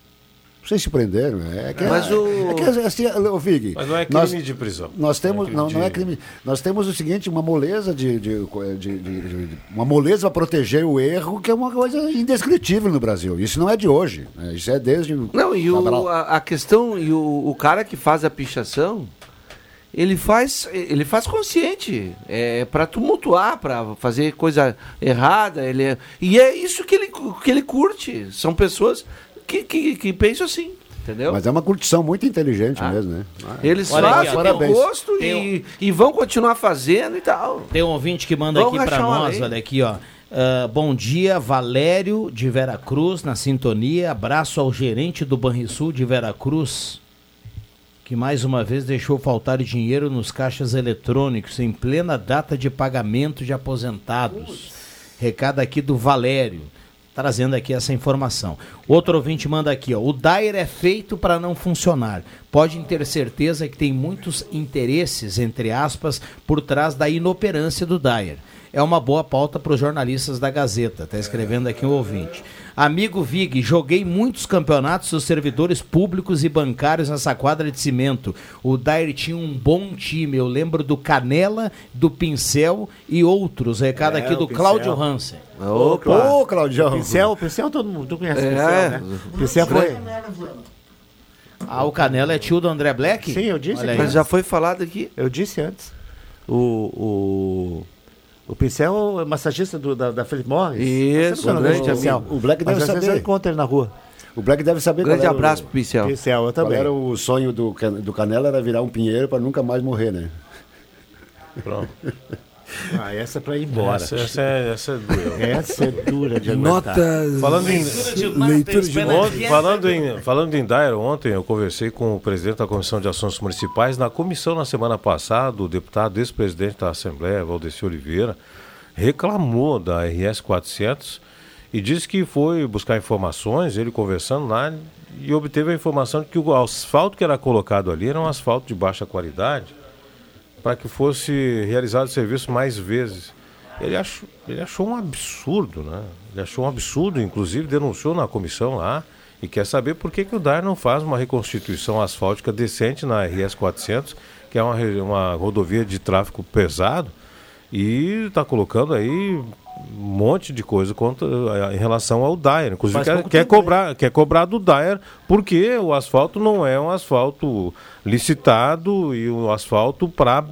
Speaker 6: Não sei se prenderam. É que,
Speaker 7: Mas o-
Speaker 6: é que assim, ô, Vig,
Speaker 9: Mas não é crime
Speaker 6: nós-
Speaker 9: de prisão.
Speaker 6: Nós temos,
Speaker 9: crime
Speaker 6: não, não é
Speaker 9: de-
Speaker 6: crime. Nós temos o seguinte, uma moleza de, de, de- de- de- uma moleza para proteger o erro, que é uma coisa indescritível no Brasil. Isso não é de hoje. né? Isso é desde.
Speaker 7: Não, e o, a, a questão, e o, o cara que faz a pichação, ele faz, ele faz consciente, é para tumultuar, para fazer coisa errada, ele é- e é isso que ele, que ele curte. São pessoas que, que, que pensam assim, entendeu?
Speaker 6: Mas é uma curtição muito inteligente
Speaker 7: Ah.
Speaker 6: mesmo, né? Ah,
Speaker 7: Eles
Speaker 1: Olha aqui,
Speaker 7: fazem
Speaker 6: parabéns.
Speaker 7: gosto
Speaker 1: Tem
Speaker 7: e, e vão continuar fazendo e tal.
Speaker 1: Tem um ouvinte que manda
Speaker 7: Vamos
Speaker 1: aqui
Speaker 7: uma
Speaker 1: nós,
Speaker 7: lei.
Speaker 1: olha aqui, ó. Ah, bom dia, Valério de Veracruz, na sintonia. Abraço ao gerente do Banrisul de Veracruz, que mais uma vez deixou faltar dinheiro nos caixas eletrônicos em plena data de pagamento de aposentados. Recado aqui do Valério, trazendo aqui essa informação. Outro ouvinte manda aqui, ó. O Dyer é feito para não funcionar. Podem ter certeza que tem muitos interesses, entre aspas, por trás da inoperância do Dyer. É uma boa pauta para os jornalistas da Gazeta, está escrevendo aqui um ouvinte. Amigo Vig, joguei muitos campeonatos dos servidores públicos e bancários nessa quadra de cimento. O Dair tinha um bom time, eu lembro do Canela, do Pincel e outros. Recado
Speaker 4: É,
Speaker 1: aqui
Speaker 4: o
Speaker 1: do. Cláudio Hansen.
Speaker 7: Opa!
Speaker 6: Ô, Claudião.
Speaker 4: Pincel, Pincel todo mundo conhece
Speaker 7: É.
Speaker 4: Pincel, né? Pincel foi.
Speaker 1: Ah, o Canela é tio do André Black?
Speaker 4: Sim, eu disse.
Speaker 7: Mas já foi falado aqui.
Speaker 4: Eu disse antes. O, o, o Pincel é massagista do, da, da Felipe Morris.
Speaker 7: Isso,
Speaker 4: Você não
Speaker 7: grande.
Speaker 6: O Black
Speaker 4: Mas
Speaker 6: deve
Speaker 4: vezes
Speaker 6: saber.
Speaker 4: eu encontro ele na rua.
Speaker 6: O Black deve saber
Speaker 7: Grande
Speaker 6: qual era
Speaker 7: abraço
Speaker 6: o,
Speaker 7: pro Pincel.
Speaker 4: Pincel, eu
Speaker 6: qual
Speaker 4: também.
Speaker 6: era o sonho do, Can- do Canela era virar um pinheiro para nunca mais morrer, né?
Speaker 9: Pronto.
Speaker 4: Ah, essa é pra ir embora.
Speaker 9: Essa, essa, é, essa é doeu.
Speaker 4: Essa é dura de aguentar.
Speaker 5: Notas.
Speaker 9: Falando em-
Speaker 5: Leitura de notas.
Speaker 9: Ontem, falando, em, falando em Dair, ontem eu conversei com o presidente da Comissão de Ações Municipais. Na comissão, na semana passada, o deputado ex-presidente da Assembleia, Valdeci Oliveira, reclamou da RS 400 e disse que foi buscar informações, ele conversando lá, e obteve a informação de que o asfalto que era colocado ali era um asfalto de baixa qualidade para que fosse realizado o serviço mais vezes. Ele achou, ele achou um absurdo, né? Ele achou um absurdo, inclusive denunciou na comissão lá e quer saber por que, que o DAR não faz uma reconstituição asfáltica decente na RS 400, que é uma, uma rodovia de tráfego pesado, e está colocando aí um monte de coisa contra, eh, em relação ao Dyer. Inclusive quer, quer
Speaker 4: né?
Speaker 9: cobrar, quer cobrar do Dyer, porque o asfalto não é um asfalto licitado e um asfalto para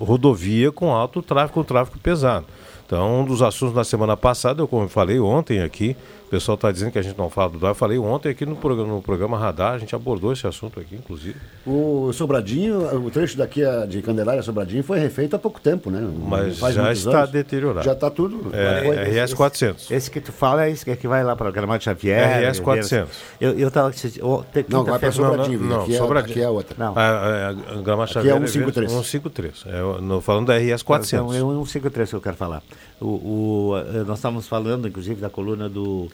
Speaker 9: rodovia com alto tráfego, com tráfego pesado. Então, um dos assuntos da semana passada, eu como eu falei ontem aqui, o pessoal está dizendo que a gente não fala do Dyer, eu falei ontem aqui no programa, no programa Radar, a gente abordou esse assunto aqui, inclusive.
Speaker 6: O Sobradinho, o trecho daqui de Candelária Sobradinho foi refeito há pouco tempo, né?
Speaker 9: Mas
Speaker 6: faz
Speaker 9: já está
Speaker 6: anos.
Speaker 9: deteriorado.
Speaker 6: Já está tudo.
Speaker 9: É. RS 400.
Speaker 4: Esse que tu fala é esse que é vai lá para o Gramado Xavier.
Speaker 9: RS 400.
Speaker 4: Eu, eu tava. te-
Speaker 6: Não, vai para Sobradinho.
Speaker 9: não, não,
Speaker 6: aqui, é,
Speaker 9: Sobradinho.
Speaker 6: aqui é outra.
Speaker 4: Não.
Speaker 9: A, a, a Grama
Speaker 6: Aqui
Speaker 9: Xavier
Speaker 6: é 153.
Speaker 9: 153. É, o- no, falando da RS 400.
Speaker 4: Então, é um 153 que eu quero falar. O, o, nós estávamos falando, inclusive, da coluna do,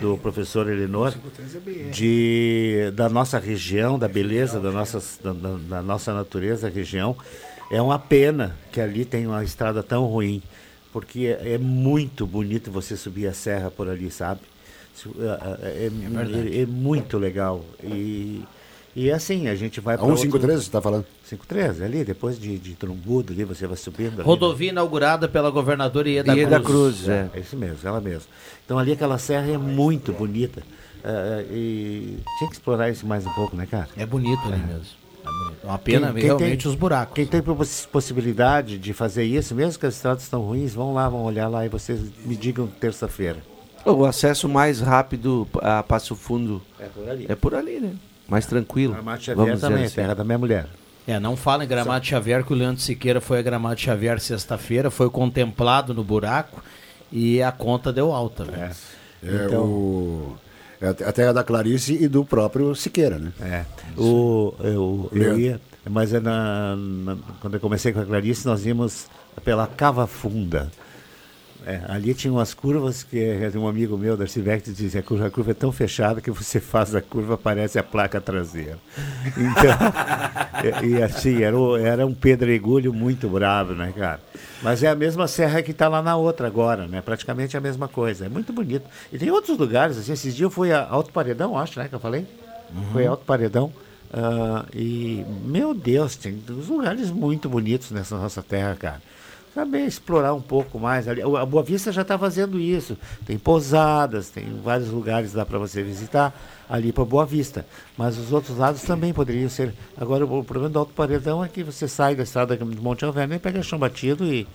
Speaker 4: do professor Elinor, de, da nossa região, da beleza da nossa, da, da- nossa natureza, região. É uma pena que ali tem uma estrada tão ruim, porque é, é muito bonito você subir a serra por ali, sabe? É, é, é muito legal. E, e assim, a gente vai
Speaker 6: A 153 você está falando?
Speaker 4: 53, ali, depois de, de Trombudo, ali você vai subindo. ali, né?
Speaker 1: Rodovia inaugurada pela governadora Ieda,
Speaker 7: Ieda
Speaker 1: Cruz.
Speaker 7: Cruz, é.
Speaker 4: É isso mesmo, ela mesma. Então ali aquela serra é muito bonita. Ah, e tinha que explorar isso mais um pouco, né, cara?
Speaker 1: É bonito ali mesmo. É bonito. Uma pena
Speaker 4: Quem- quem
Speaker 1: realmente
Speaker 4: tem-
Speaker 1: os buracos.
Speaker 4: Quem tem poss- possibilidade de fazer isso, mesmo que as estradas estão ruins, vão lá, vão olhar lá e vocês me digam terça-feira.
Speaker 7: O acesso mais rápido a Passo Fundo
Speaker 4: É por ali.
Speaker 7: é por ali, né? Mais tranquilo.
Speaker 4: Gramado Xavier
Speaker 7: Vamos
Speaker 4: também,
Speaker 7: assim.
Speaker 4: terra da minha mulher.
Speaker 1: É, não fala em Gramado Xavier, que o Leandro Siqueira foi a Gramado Xavier sexta-feira, foi contemplado no buraco e a conta deu alta. Né?
Speaker 6: É,
Speaker 4: Então-
Speaker 6: o, é a terra da Clarice e do próprio Siqueira, né?
Speaker 4: É. O, eu, eu
Speaker 6: Leandro.
Speaker 4: ia, mas é na, na- quando eu comecei com a Clarice, nós íamos pela Cava Funda. É, ali tinha umas curvas que é, um amigo meu, Darcy Vector, dizia a curva, a curva é tão fechada que você faz a curva, aparece a placa traseira. Então, e, e assim, era, o- era um pedregulho muito bravo, né, cara? Mas é a mesma serra que está lá na outra agora, né? Praticamente a mesma coisa. É muito bonito. E tem outros lugares, assim, esses dias eu fui a Alto Paredão, acho, né, que eu falei? Foi a Alto Paredão. ah, e, meu Deus, tem uns lugares muito bonitos nessa nossa terra, cara. Saber explorar um pouco mais. Ali, a Boa Vista já está fazendo isso. Tem pousadas, tem vários lugares lá para você visitar ali para Boa Vista. Mas os outros lados também poderiam ser. Agora, o problema do Alto Paredão é que você sai da estrada do Monte Alverno e pega chão batido e,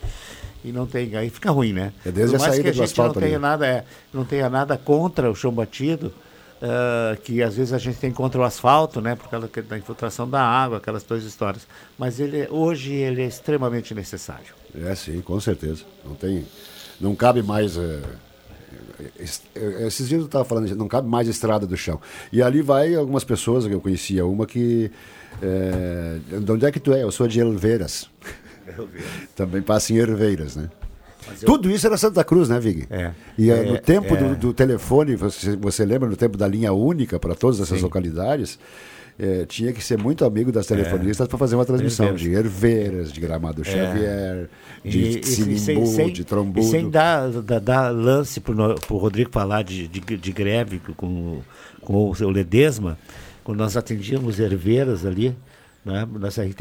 Speaker 4: e não tem. Aí fica ruim, né?
Speaker 6: É desde
Speaker 4: Por
Speaker 6: a
Speaker 4: mais que
Speaker 6: saída
Speaker 4: a
Speaker 6: do
Speaker 4: gente não tenha nada, é, não tenha nada contra o chão batido. Ah, que às vezes a gente tem contra o asfalto, né, por causa que- da infiltração da água, aquelas duas histórias. Mas ele, hoje ele é extremamente necessário.
Speaker 6: É, sim, com certeza. Não tem. Não cabe mais. é, esses dias eu estava falando, não cabe mais estrada do chão. E ali vai algumas pessoas, eu conhecia uma que. é, de onde é que tu é? Eu sou de Herveiras. Também passa em Herveiras, né? Tudo isso era Santa Cruz, né, Vig?
Speaker 4: É.
Speaker 6: E é,
Speaker 4: É,
Speaker 6: no tempo
Speaker 4: é.
Speaker 6: do, do telefone, você, você lembra no tempo da linha única para todas essas
Speaker 4: Sim.
Speaker 6: localidades? é, tinha que ser muito amigo das telefonistas para fazer uma transmissão de Herveiras, de Gramado Xavier, de
Speaker 4: É. E- e sem-
Speaker 6: Sinimbu, de
Speaker 4: E
Speaker 6: Trombudo.
Speaker 4: sem dar, dar, dar lance para o Rodrigo falar de, de, de greve com, com o seu Ledesma, quando nós atendíamos Herveiras ali, né,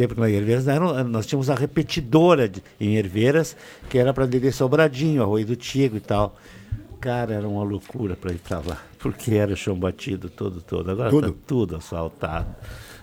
Speaker 4: porque na Herveiras nós tínhamos a repetidora de- em Herveiras, que era para Dede Sobradinho, Arroio do Tigo e tal. Cara, era uma loucura para ir para lá, porque era chão batido todo, todo. Agora
Speaker 6: Tudo?
Speaker 4: tá tudo asfaltado.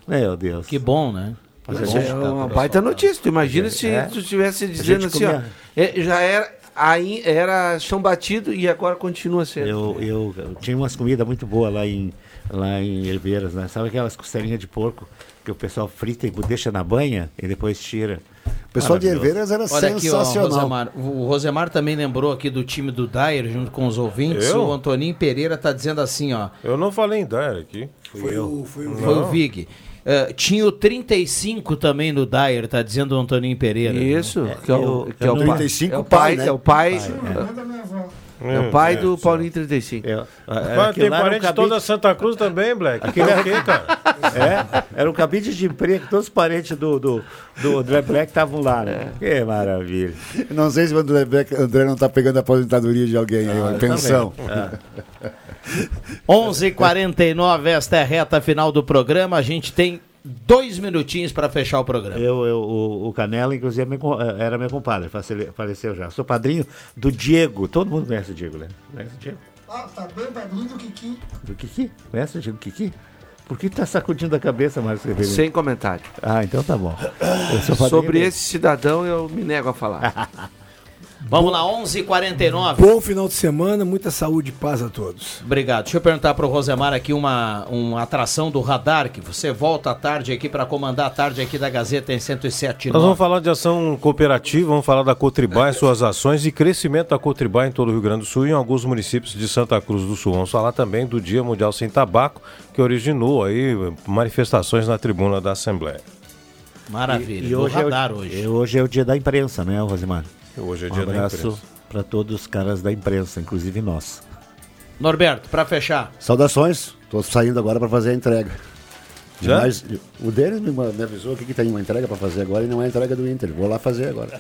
Speaker 4: Meu Deus.
Speaker 1: Que bom, né?
Speaker 4: Mas
Speaker 7: É
Speaker 1: tá
Speaker 7: uma baita notícia. Tu imagina se
Speaker 4: É.
Speaker 7: tu estivesse dizendo assim, ó.
Speaker 4: comia-
Speaker 7: é, já era, aí era chão batido e agora continua sendo.
Speaker 4: Eu, eu, eu tinha umas comidas muito boas lá em, lá em Herveiras, né? Sabe aquelas costelinhas de porco que o pessoal frita e deixa na banha e depois tira?
Speaker 6: O pessoal de. Herveiras era
Speaker 1: Olha aqui, ó,
Speaker 6: sensacional.
Speaker 1: Rosemar. O Rosemar também lembrou aqui do time do Dyer, junto com os ouvintes.
Speaker 9: Eu?
Speaker 1: O Antoninho Pereira tá dizendo assim, ó.
Speaker 9: Eu não falei em Dyer aqui.
Speaker 5: Foi o, foi o
Speaker 1: Foi o Vig. Eh, tinha o 35 também no Dyer, tá dizendo o Antoninho Pereira.
Speaker 7: Isso, que é o,
Speaker 4: eu-
Speaker 7: que é o
Speaker 4: eu
Speaker 7: pai.
Speaker 6: 35
Speaker 7: é o
Speaker 6: pai,
Speaker 7: pai,
Speaker 6: né?
Speaker 7: é o pai,
Speaker 9: É,
Speaker 7: é o pai
Speaker 9: é,
Speaker 7: do
Speaker 9: só.
Speaker 7: Paulinho 35.
Speaker 4: Eu,
Speaker 9: Mas
Speaker 4: aquilo
Speaker 9: tem
Speaker 4: um
Speaker 9: parente de
Speaker 4: cabide-
Speaker 9: toda Santa Cruz também, Black.
Speaker 4: Aquele
Speaker 9: é quê, cara?
Speaker 4: É, era um cabide de emprego, todos os parentes do, do, do André Black estavam lá, né? Que maravilha.
Speaker 6: Não sei se o André, Beck- André não está pegando a aposentadoria de alguém aí, uma
Speaker 4: eu
Speaker 6: pensão.
Speaker 4: também.
Speaker 1: 11:49 esta é a reta final do programa. A gente tem dois minutinhos para fechar o programa.
Speaker 4: Eu, eu, o, o Canela, inclusive, é meu com- era meu compadre, faleceu já. Sou padrinho do Diego. Todo mundo conhece o Diego, né? Conhece o Diego?
Speaker 10: Ah, tá bem padrinho do Kiki.
Speaker 4: Do Kiki? Conhece o Diego Kiki? Por que tá sacudindo a cabeça, Márcio Ribeiro?
Speaker 7: Sem comentário.
Speaker 4: Ah, então tá bom.
Speaker 7: Sobre
Speaker 4: dele.
Speaker 7: esse cidadão eu me nego a falar.
Speaker 1: Vamos lá, 11:49.
Speaker 5: Bom final de semana, muita saúde e paz a todos.
Speaker 1: Obrigado. Deixa eu perguntar para o Rosemar aqui uma, uma atração do radar, que você volta à tarde aqui para comandar a tarde aqui da Gazeta em 107
Speaker 9: Nós vamos falar de ação cooperativa, vamos falar da Cotribá e suas ações e crescimento da Cotribá em todo o Rio Grande do Sul e em alguns municípios de Santa Cruz do Sul. Vamos falar também do Dia Mundial Sem Tabaco, que originou aí manifestações na tribuna da Assembleia.
Speaker 1: Maravilha.
Speaker 4: E
Speaker 1: do
Speaker 4: hoje é,
Speaker 1: radar
Speaker 4: o,
Speaker 1: hoje.
Speaker 4: e hoje é o dia da imprensa, né, Rosimar?
Speaker 9: Hoje é
Speaker 4: Um
Speaker 9: dia da
Speaker 4: abraço
Speaker 9: imprensa.
Speaker 4: para todos os caras da imprensa, inclusive nós.
Speaker 1: Norberto, para fechar.
Speaker 6: Saudações, estou saindo agora para fazer a entrega.
Speaker 9: Já?
Speaker 6: Mas, o Denis me, me avisou aqui que tem uma entrega para fazer agora e não é a entrega do Inter. Vou lá fazer agora.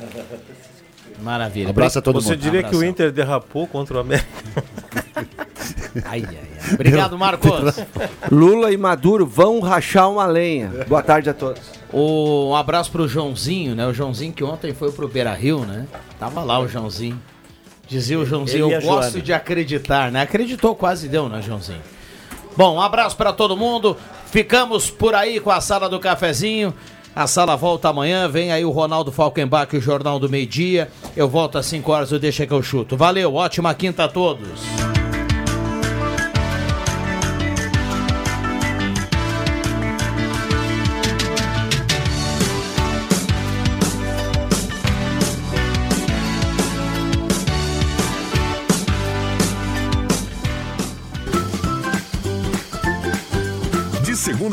Speaker 1: Maravilha.
Speaker 6: Um abraço a todo
Speaker 9: Você
Speaker 6: mundo.
Speaker 9: diria que o
Speaker 1: Abração.
Speaker 9: Inter derrapou contra o América?
Speaker 1: Ai, ai, ai. Obrigado, Marcos.
Speaker 7: Lula e Maduro vão rachar uma lenha. Boa tarde a todos.
Speaker 1: O- um abraço pro Joãozinho, né? O Joãozinho que ontem foi pro Beira Rio, né? Tava lá o Joãozinho. Dizia o Joãozinho, eu gosto
Speaker 4: Joana.
Speaker 1: de acreditar, né? Acreditou, quase deu, né, Joãozinho? Bom, um abraço pra todo mundo. Ficamos por aí com a sala do cafezinho. A sala volta amanhã. Vem aí o Ronaldo Falkenbach, o Jornal do Meio Dia. Eu volto às 5 horas, eu deixo que eu chuto. Valeu, ótima quinta a todos.